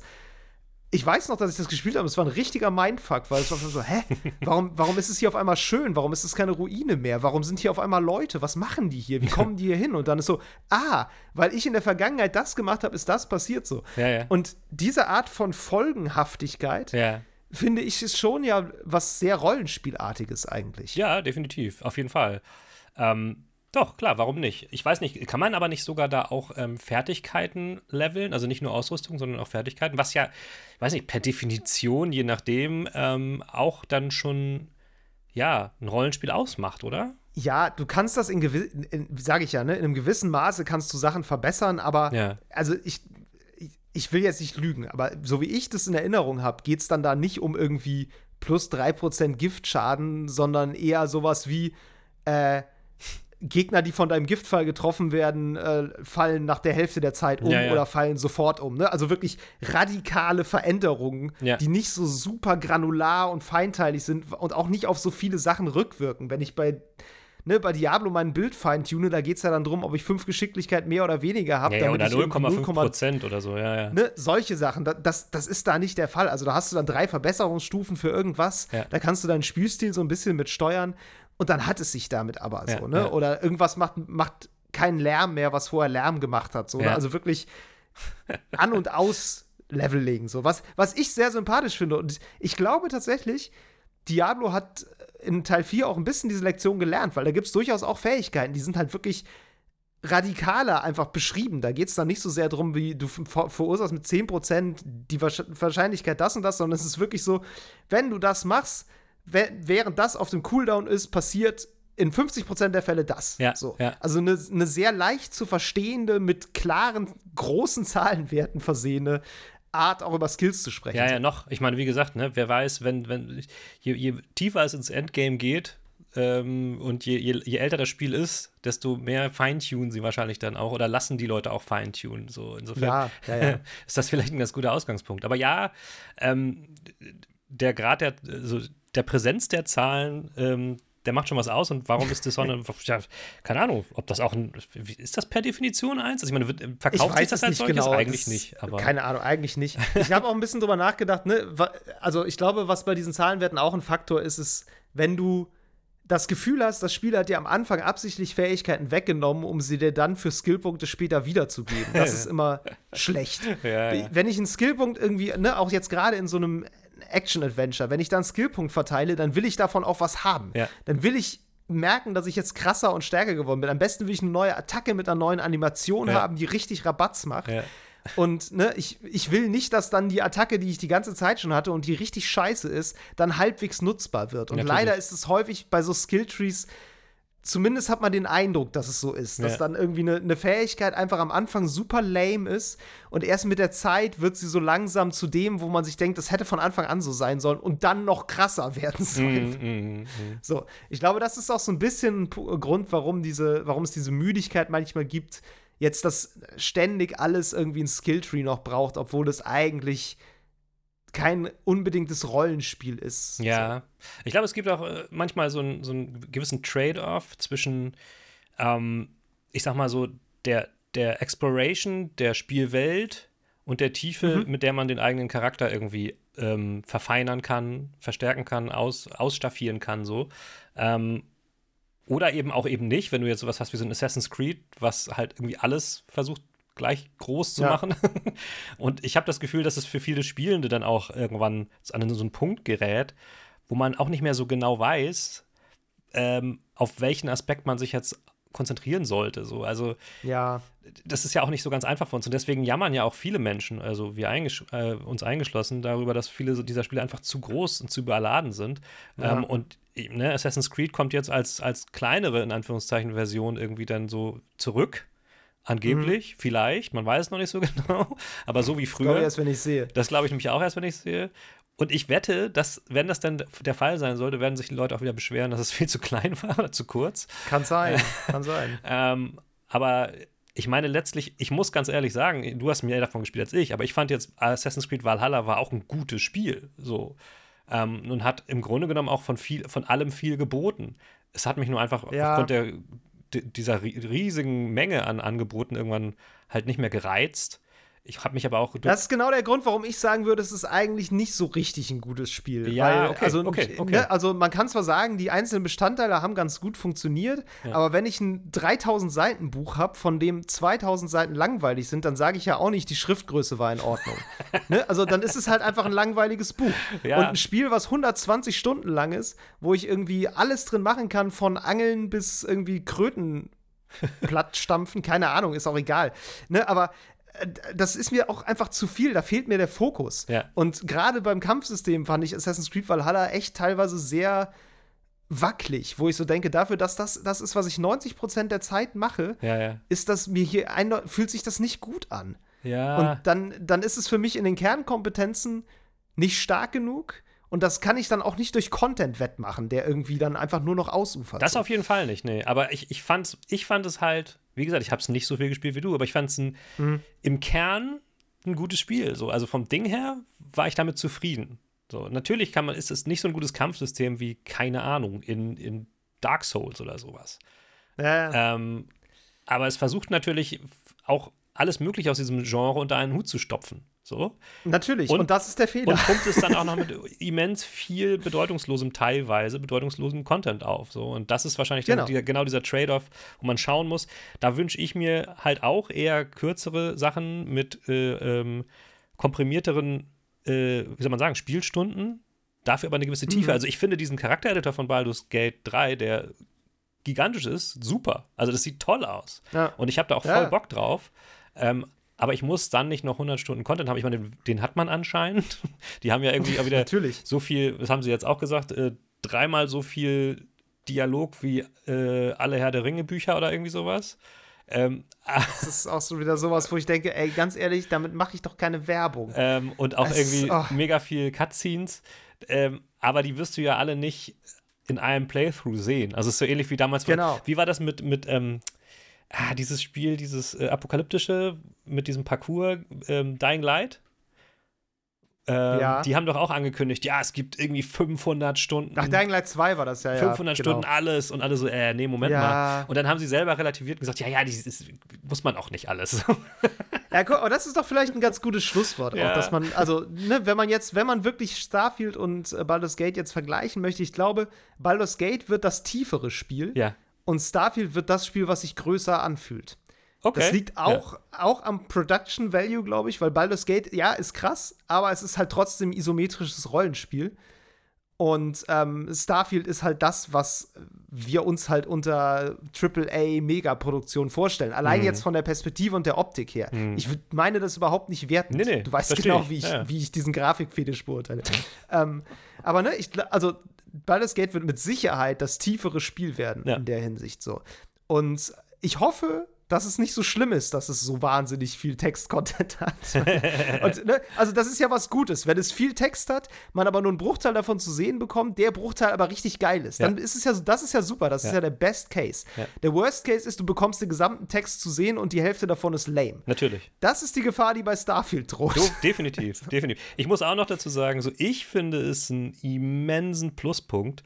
ich weiß noch, dass ich das gespielt habe. Es war ein richtiger Mindfuck, weil es war so, hä? Warum, warum ist es hier auf einmal schön? Warum ist es keine Ruine mehr? Warum sind hier auf einmal Leute? Was machen die hier? Wie kommen die hier hin? Und dann ist so, ah, weil ich in der Vergangenheit das gemacht habe, ist das passiert so. Ja, ja. Und diese Art von Folgenhaftigkeit, ja. finde ich, ist schon ja was sehr Rollenspielartiges eigentlich. Ja, definitiv, auf jeden Fall. Ähm, doch, klar, warum nicht? Ich weiß nicht, kann man aber nicht sogar da auch ähm, Fertigkeiten leveln, also nicht nur Ausrüstung, sondern auch Fertigkeiten, was ja, ich weiß nicht, per Definition, je nachdem, ähm, auch dann schon, ja, ein Rollenspiel ausmacht, oder? Ja, du kannst das in gewissen, sage ich ja, ne, in einem gewissen Maße kannst du Sachen verbessern, aber Ja. also ich, ich, ich will jetzt nicht lügen, aber so wie ich das in Erinnerung habe, geht es dann da nicht um irgendwie plus 3% Giftschaden, sondern eher sowas wie äh, Gegner, die von deinem Giftfall getroffen werden, äh, fallen nach der Hälfte der Zeit um Ja, ja. oder fallen sofort um. Ne? Also wirklich radikale Veränderungen, Ja. die nicht so super granular und feinteilig sind und auch nicht auf so viele Sachen rückwirken. Wenn ich bei ne, bei Diablo mein Bild feintune, da geht es ja dann drum, ob ich fünf Geschicklichkeit mehr oder weniger habe. Ja, oder ich irgendwie 0,5 0,5 Prozent oder so, ja, ja. Ne, solche Sachen, da- das, das ist da nicht der Fall. Also da hast du dann drei Verbesserungsstufen für irgendwas. Da kannst du deinen Spielstil so ein bisschen mit steuern und dann hat es sich damit aber Ja, so, ne? ja. Oder irgendwas macht, macht keinen Lärm mehr, was vorher Lärm gemacht hat. So, ne? Ja. Also wirklich an- und aus Level legen. So. Was, was ich sehr sympathisch finde. Und ich glaube tatsächlich, Diablo hat in Teil 4 auch ein bisschen diese Lektion gelernt, weil da gibt es durchaus auch Fähigkeiten, die sind halt wirklich radikaler einfach beschrieben. Da geht es dann nicht so sehr darum, wie du ver verursachst mit 10% die Wahrsch- Wahrscheinlichkeit das und das, sondern es ist wirklich so, wenn du das machst, während das auf dem Cooldown ist, passiert in 50% der Fälle das. Ja, so. ja. Also eine, eine sehr leicht zu verstehende, mit klaren, großen Zahlenwerten versehene Art, auch über Skills zu sprechen. Ja, ja, noch. Ich meine, wie gesagt, ne, wer weiß, wenn, wenn je, je tiefer es ins Endgame geht ähm, und je, je, je älter das Spiel ist, desto mehr feintunen sie wahrscheinlich dann auch oder lassen die Leute auch feintunen. So, insofern Ja, ja, ja. [laughs] ist das vielleicht ein ganz guter Ausgangspunkt. Aber ja, ähm, der Grad der, also der Präsenz der Zahlen, ähm, der macht schon was aus. Und warum ist das so eine, ja, keine Ahnung, ob das auch ein, ist das per Definition eins? Also ich meine, Ich verkauft sich weiß das als nicht solches? genau. Eigentlich das- nicht. Aber keine Ahnung, eigentlich nicht. Ich habe auch ein bisschen drüber nachgedacht, ne? Also ich glaube, was bei diesen Zahlenwerten auch ein Faktor ist, ist, wenn du das Gefühl hast, das Spiel hat dir am Anfang absichtlich Fähigkeiten weggenommen, um sie dir dann für Skillpunkte später wiederzugeben. Das [laughs] ist immer schlecht. Ja, ja. Wenn ich einen Skillpunkt irgendwie, ne, auch jetzt gerade in so einem Action-Adventure, wenn ich da einen Skillpunkt verteile, dann will ich davon auch was haben. Ja. Dann will ich merken, dass ich jetzt krasser und stärker geworden bin. Am besten will ich eine neue Attacke mit einer neuen Animation Ja. haben, die richtig Rabatz macht. Ja. Und ne, ich, ich will nicht, dass dann die Attacke, die ich die ganze Zeit schon hatte und die richtig scheiße ist, dann halbwegs nutzbar wird. Und Natürlich. leider ist es häufig bei so Skilltrees, zumindest hat man den Eindruck, dass es so ist, dass Ja. dann irgendwie eine, eine Fähigkeit einfach am Anfang super lame ist und erst mit der Zeit wird sie so langsam zu dem, wo man sich denkt, das hätte von Anfang an so sein sollen und dann noch krasser [laughs] werden sollen. Mm, mm, mm. So, ich glaube, das ist auch so ein bisschen ein Grund, warum diese, warum es diese Müdigkeit manchmal gibt, jetzt dass ständig alles irgendwie ein Skilltree noch braucht, obwohl es eigentlich kein unbedingtes Rollenspiel ist. Ja, ich glaube, es gibt auch äh, manchmal so, einen- so einen gewissen Trade-off zwischen, ähm, ich sag mal so, der, der Exploration der Spielwelt und der Tiefe, Mhm. mit der man den eigenen Charakter irgendwie ähm, verfeinern kann, verstärken kann, aus, ausstaffieren kann, so. Ähm, oder eben auch eben nicht, wenn du jetzt sowas hast wie so ein Assassin's Creed, was halt irgendwie alles versucht gleich groß zu Ja. machen. [laughs] Und ich habe das Gefühl, dass es für viele Spielende dann auch irgendwann an so einen Punkt gerät, wo man auch nicht mehr so genau weiß, ähm, auf welchen Aspekt man sich jetzt konzentrieren sollte. So. Also, ja. das ist ja auch nicht so ganz einfach für uns. Und deswegen jammern ja auch viele Menschen, also wir eingesch äh, uns eingeschlossen, darüber, dass viele dieser Spiele einfach zu groß und zu überladen sind. Ja. Ähm, und ne, Assassin's Creed kommt jetzt als, als kleinere, in Anführungszeichen, Version irgendwie dann so zurück. Angeblich, mhm. vielleicht, man weiß es noch nicht so [laughs] genau, aber so wie früher. Das glaube ich erst, wenn ich sehe. Das glaube ich nämlich auch erst, wenn ich sehe. Und ich wette, dass, wenn das dann der Fall sein sollte, werden sich die Leute auch wieder beschweren, dass es [laughs] viel zu klein war oder zu kurz. Kann sein, kann sein. [laughs] ähm, aber ich meine, letztlich, ich muss ganz ehrlich sagen, du hast mehr davon gespielt als ich, aber ich fand jetzt Assassin's Creed Valhalla war auch ein gutes Spiel. So. Ähm, und hat im Grunde genommen auch von, viel, von allem viel geboten. Es hat mich nur einfach ja. aufgrund der, dieser riesigen Menge an Angeboten irgendwann halt nicht mehr gereizt. Ich habe mich aber auch. Das ist genau der Grund, warum ich sagen würde, es ist eigentlich nicht so richtig ein gutes Spiel. Ja, weil, okay, also, okay, okay. Ne, also man kann zwar sagen, die einzelnen Bestandteile haben ganz gut funktioniert, ja. aber wenn ich ein 3000 Seiten Buch habe, von dem 2000 Seiten langweilig sind, dann sage ich ja auch nicht, die Schriftgröße war in Ordnung. [laughs] ne? Also dann ist es halt einfach ein langweiliges Buch. Ja. Und ein Spiel, was 120 Stunden lang ist, wo ich irgendwie alles drin machen kann, von Angeln bis irgendwie Kröten platt stampfen, keine Ahnung, ist auch egal. Ne, aber das ist mir auch einfach zu viel, da fehlt mir der Fokus. Ja. Und gerade beim Kampfsystem fand ich Assassin's Creed Valhalla echt teilweise sehr wackelig, wo ich so denke, dafür, dass das das ist, was ich 90% der Zeit mache, ja, ja. ist das mir hier ein, fühlt sich das nicht gut an. Und dann, dann ist es für mich in den Kernkompetenzen nicht stark genug. Und das kann ich dann auch nicht durch Content wettmachen, der irgendwie dann einfach nur noch ausufert. Das auf jeden Fall nicht, nee. Aber ich, ich, fand's, ich fand es halt wie gesagt, ich habe es nicht so viel gespielt wie du, aber ich fand es mhm. im Kern ein gutes Spiel. So. Also vom Ding her war ich damit zufrieden. So, natürlich kann man, ist es nicht so ein gutes Kampfsystem wie, keine Ahnung, in, in Dark Souls oder sowas. Ja. Ähm, aber es versucht natürlich auch alles Mögliche aus diesem Genre unter einen Hut zu stopfen. So. Natürlich, und, und, das ist der Fehler. Und pumpt es dann auch noch mit immens viel bedeutungslosem, teilweise bedeutungslosem Content auf. So. Und das ist wahrscheinlich genau, die, genau dieser Trade-off, wo man schauen muss. Da wünsche ich mir halt auch eher kürzere Sachen mit äh, ähm, komprimierteren, äh, wie soll man sagen, Spielstunden. Dafür aber eine gewisse Tiefe. Mhm. Also ich finde diesen Charaktereditor von Baldur's Gate 3, der gigantisch ist, super. Also das sieht toll aus. Ja. Und ich habe da auch voll ja. Bock drauf. Ähm, aber ich muss dann nicht noch 100 Stunden Content haben. Ich meine, den, den hat man anscheinend. [laughs] Die haben ja irgendwie auch wieder Natürlich. so viel, das haben sie jetzt auch gesagt, äh, dreimal so viel Dialog wie äh, alle Herr der Ringe Bücher oder irgendwie sowas. Ähm, [laughs] das ist auch so wieder sowas, wo ich denke, ey, ganz ehrlich, damit mache ich doch keine Werbung. Ähm, und auch es, irgendwie oh. mega viel Cutscenes. Ähm, aber die wirst du ja alle nicht in einem Playthrough sehen. Also es ist so ähnlich wie damals. Genau. Wie war das mit, mit ähm, ah, dieses Spiel, dieses äh, apokalyptische mit diesem Parcours, ähm, Dying Light. Ähm, ja. Die haben doch auch angekündigt, ja, es gibt irgendwie 500 Stunden. Ach, Dying Light 2 war das ja, 500 ja, Stunden genau. alles und alle so, äh, nee, Moment ja. mal. Und dann haben sie selber relativiert und gesagt, ja, ja, das ist, muss man auch nicht alles. [laughs] ja, guck, aber das ist doch vielleicht ein ganz gutes Schlusswort, ja. auch, dass man, also, ne, wenn man jetzt, wenn man wirklich Starfield und äh, Baldur's Gate jetzt vergleichen möchte, ich glaube, Baldur's Gate wird das tiefere Spiel. Ja. Und Starfield wird das Spiel, was sich größer anfühlt. Okay. Das liegt auch, ja. auch am Production Value, glaube ich, weil Baldur's Gate, ja, ist krass, aber es ist halt trotzdem isometrisches Rollenspiel. Und ähm, Starfield ist halt das, was wir uns halt unter AAA-Megaproduktion vorstellen. Allein mhm. jetzt von der Perspektive und der Optik her. Mhm. Ich meine das überhaupt nicht werten. Nee, nee, du weißt genau, ich. Wie, ich, ja. wie ich diesen Grafikfetisch beurteile. ähm, aber ne, ich, also Baldur's Gate wird mit Sicherheit das tiefere Spiel werden ja. in der Hinsicht so. Und ich hoffe, dass es nicht so schlimm ist, dass es so wahnsinnig viel Text-Content hat. [laughs] Und, ne, also, das ist ja was Gutes. Wenn es viel Text hat, man aber nur einen Bruchteil davon zu sehen bekommt, der Bruchteil aber richtig geil ist, dann ist es ja, das ist ja super. Das ja. ist ja der Best Case. Ja. Der Worst Case ist, du bekommst den gesamten Text zu sehen und die Hälfte davon ist lame. Natürlich. Das ist die Gefahr, die bei Starfield droht. So, definitiv, [laughs] definitiv. Ich muss auch noch dazu sagen, so ich finde es einen immensen Pluspunkt,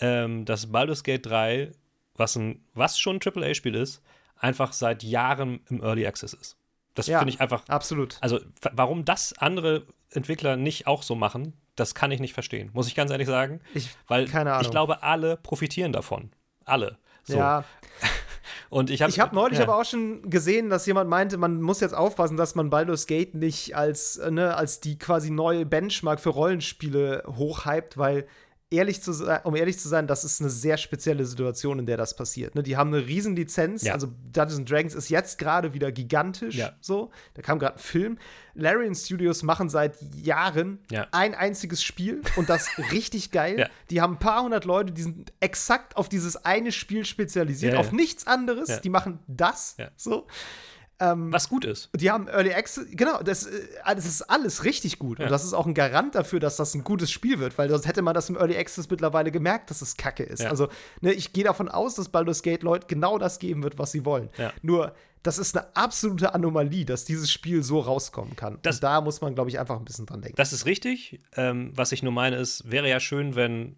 ähm, dass Baldur's Gate 3, was, ein, was schon ein AAA-Spiel ist, einfach seit Jahren im Early Access ist. Das ja, finde ich einfach. Absolut. Also, warum das andere Entwickler nicht auch so machen, das kann ich nicht verstehen, muss ich ganz ehrlich sagen. Ich, weil keine Ahnung. ich glaube, alle profitieren davon. Alle. So. Ja. [laughs] Und ich habe ich hab neulich ja. aber auch schon gesehen, dass jemand meinte, man muss jetzt aufpassen, dass man Baldur's Gate nicht als, ne, als die quasi neue Benchmark für Rollenspiele hochhypt, weil ehrlich zu sein, um ehrlich zu sein, das ist eine sehr spezielle Situation, in der das passiert. Ne? Die haben eine riesen Lizenz, ja. also Dungeons Dragons ist jetzt gerade wieder gigantisch. Ja. So, da kam gerade ein Film. Larian Studios machen seit Jahren ja. ein einziges Spiel und das [laughs] richtig geil. Die haben ein paar hundert Leute, die sind exakt auf dieses eine Spiel spezialisiert, auf nichts anderes. Die machen das. So. Ähm, Was gut ist. Die haben Early Access, genau, das, äh, das ist alles richtig gut. Ja. Und das ist auch ein Garant dafür, dass das ein gutes Spiel wird, weil sonst hätte man das im Early Access mittlerweile gemerkt, dass es kacke ist. Ja. Also, ne, ich gehe davon aus, dass Baldur's Gate Leute genau das geben wird, was sie wollen. Ja. Nur, das ist eine absolute Anomalie, dass dieses Spiel so rauskommen kann. Das, Und da muss man, glaube ich, einfach ein bisschen dran denken. Das ist richtig. Ähm, was ich nur meine, ist, wäre ja schön, wenn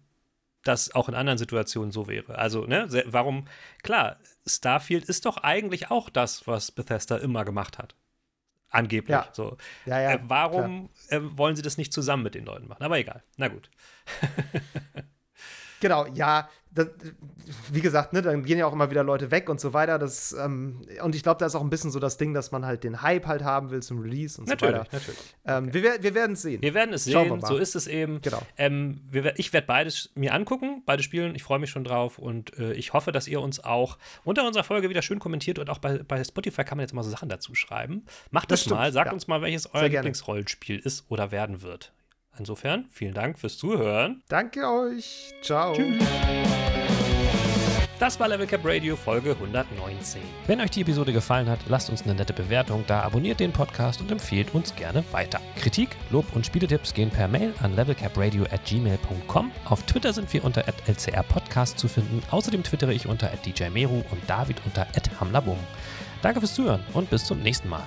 das auch in anderen Situationen so wäre. Also, ne, warum, klar, Starfield ist doch eigentlich auch das, was Bethesda immer gemacht hat. Angeblich. Ja. So. Ja, ja, äh, warum äh, wollen sie das nicht zusammen mit den Leuten machen? Aber egal. Na gut. [laughs] genau, ja, das, wie gesagt, ne, dann gehen ja auch immer wieder Leute weg und so weiter. Das, ähm, und ich glaube, da ist auch ein bisschen so das Ding, dass man halt den Hype halt haben will zum Release und natürlich, so weiter. Natürlich, ähm, okay. Wir, wir werden es sehen. Wir werden es sehen, so ist es eben. Genau. Ähm, wir, ich werde beides mir angucken, beide spielen. Ich freue mich schon drauf und äh, ich hoffe, dass ihr uns auch unter unserer Folge wieder schön kommentiert und auch bei, bei Spotify kann man jetzt mal so Sachen dazu schreiben. Macht das, das mal, sagt ja. uns mal, welches euer Lieblingsrollenspiel ist oder werden wird. Insofern, vielen Dank fürs Zuhören. Danke euch. Ciao. Tschüss. Das war Level Cap Radio Folge 119. Wenn euch die Episode gefallen hat, lasst uns eine nette Bewertung da, abonniert den Podcast und empfehlt uns gerne weiter. Kritik, Lob und Spieletipps gehen per Mail an levelcapradio at gmail.com. Auf Twitter sind wir unter lcrpodcast zu finden. Außerdem twittere ich unter djmeru und David unter hamlabum. Danke fürs Zuhören und bis zum nächsten Mal.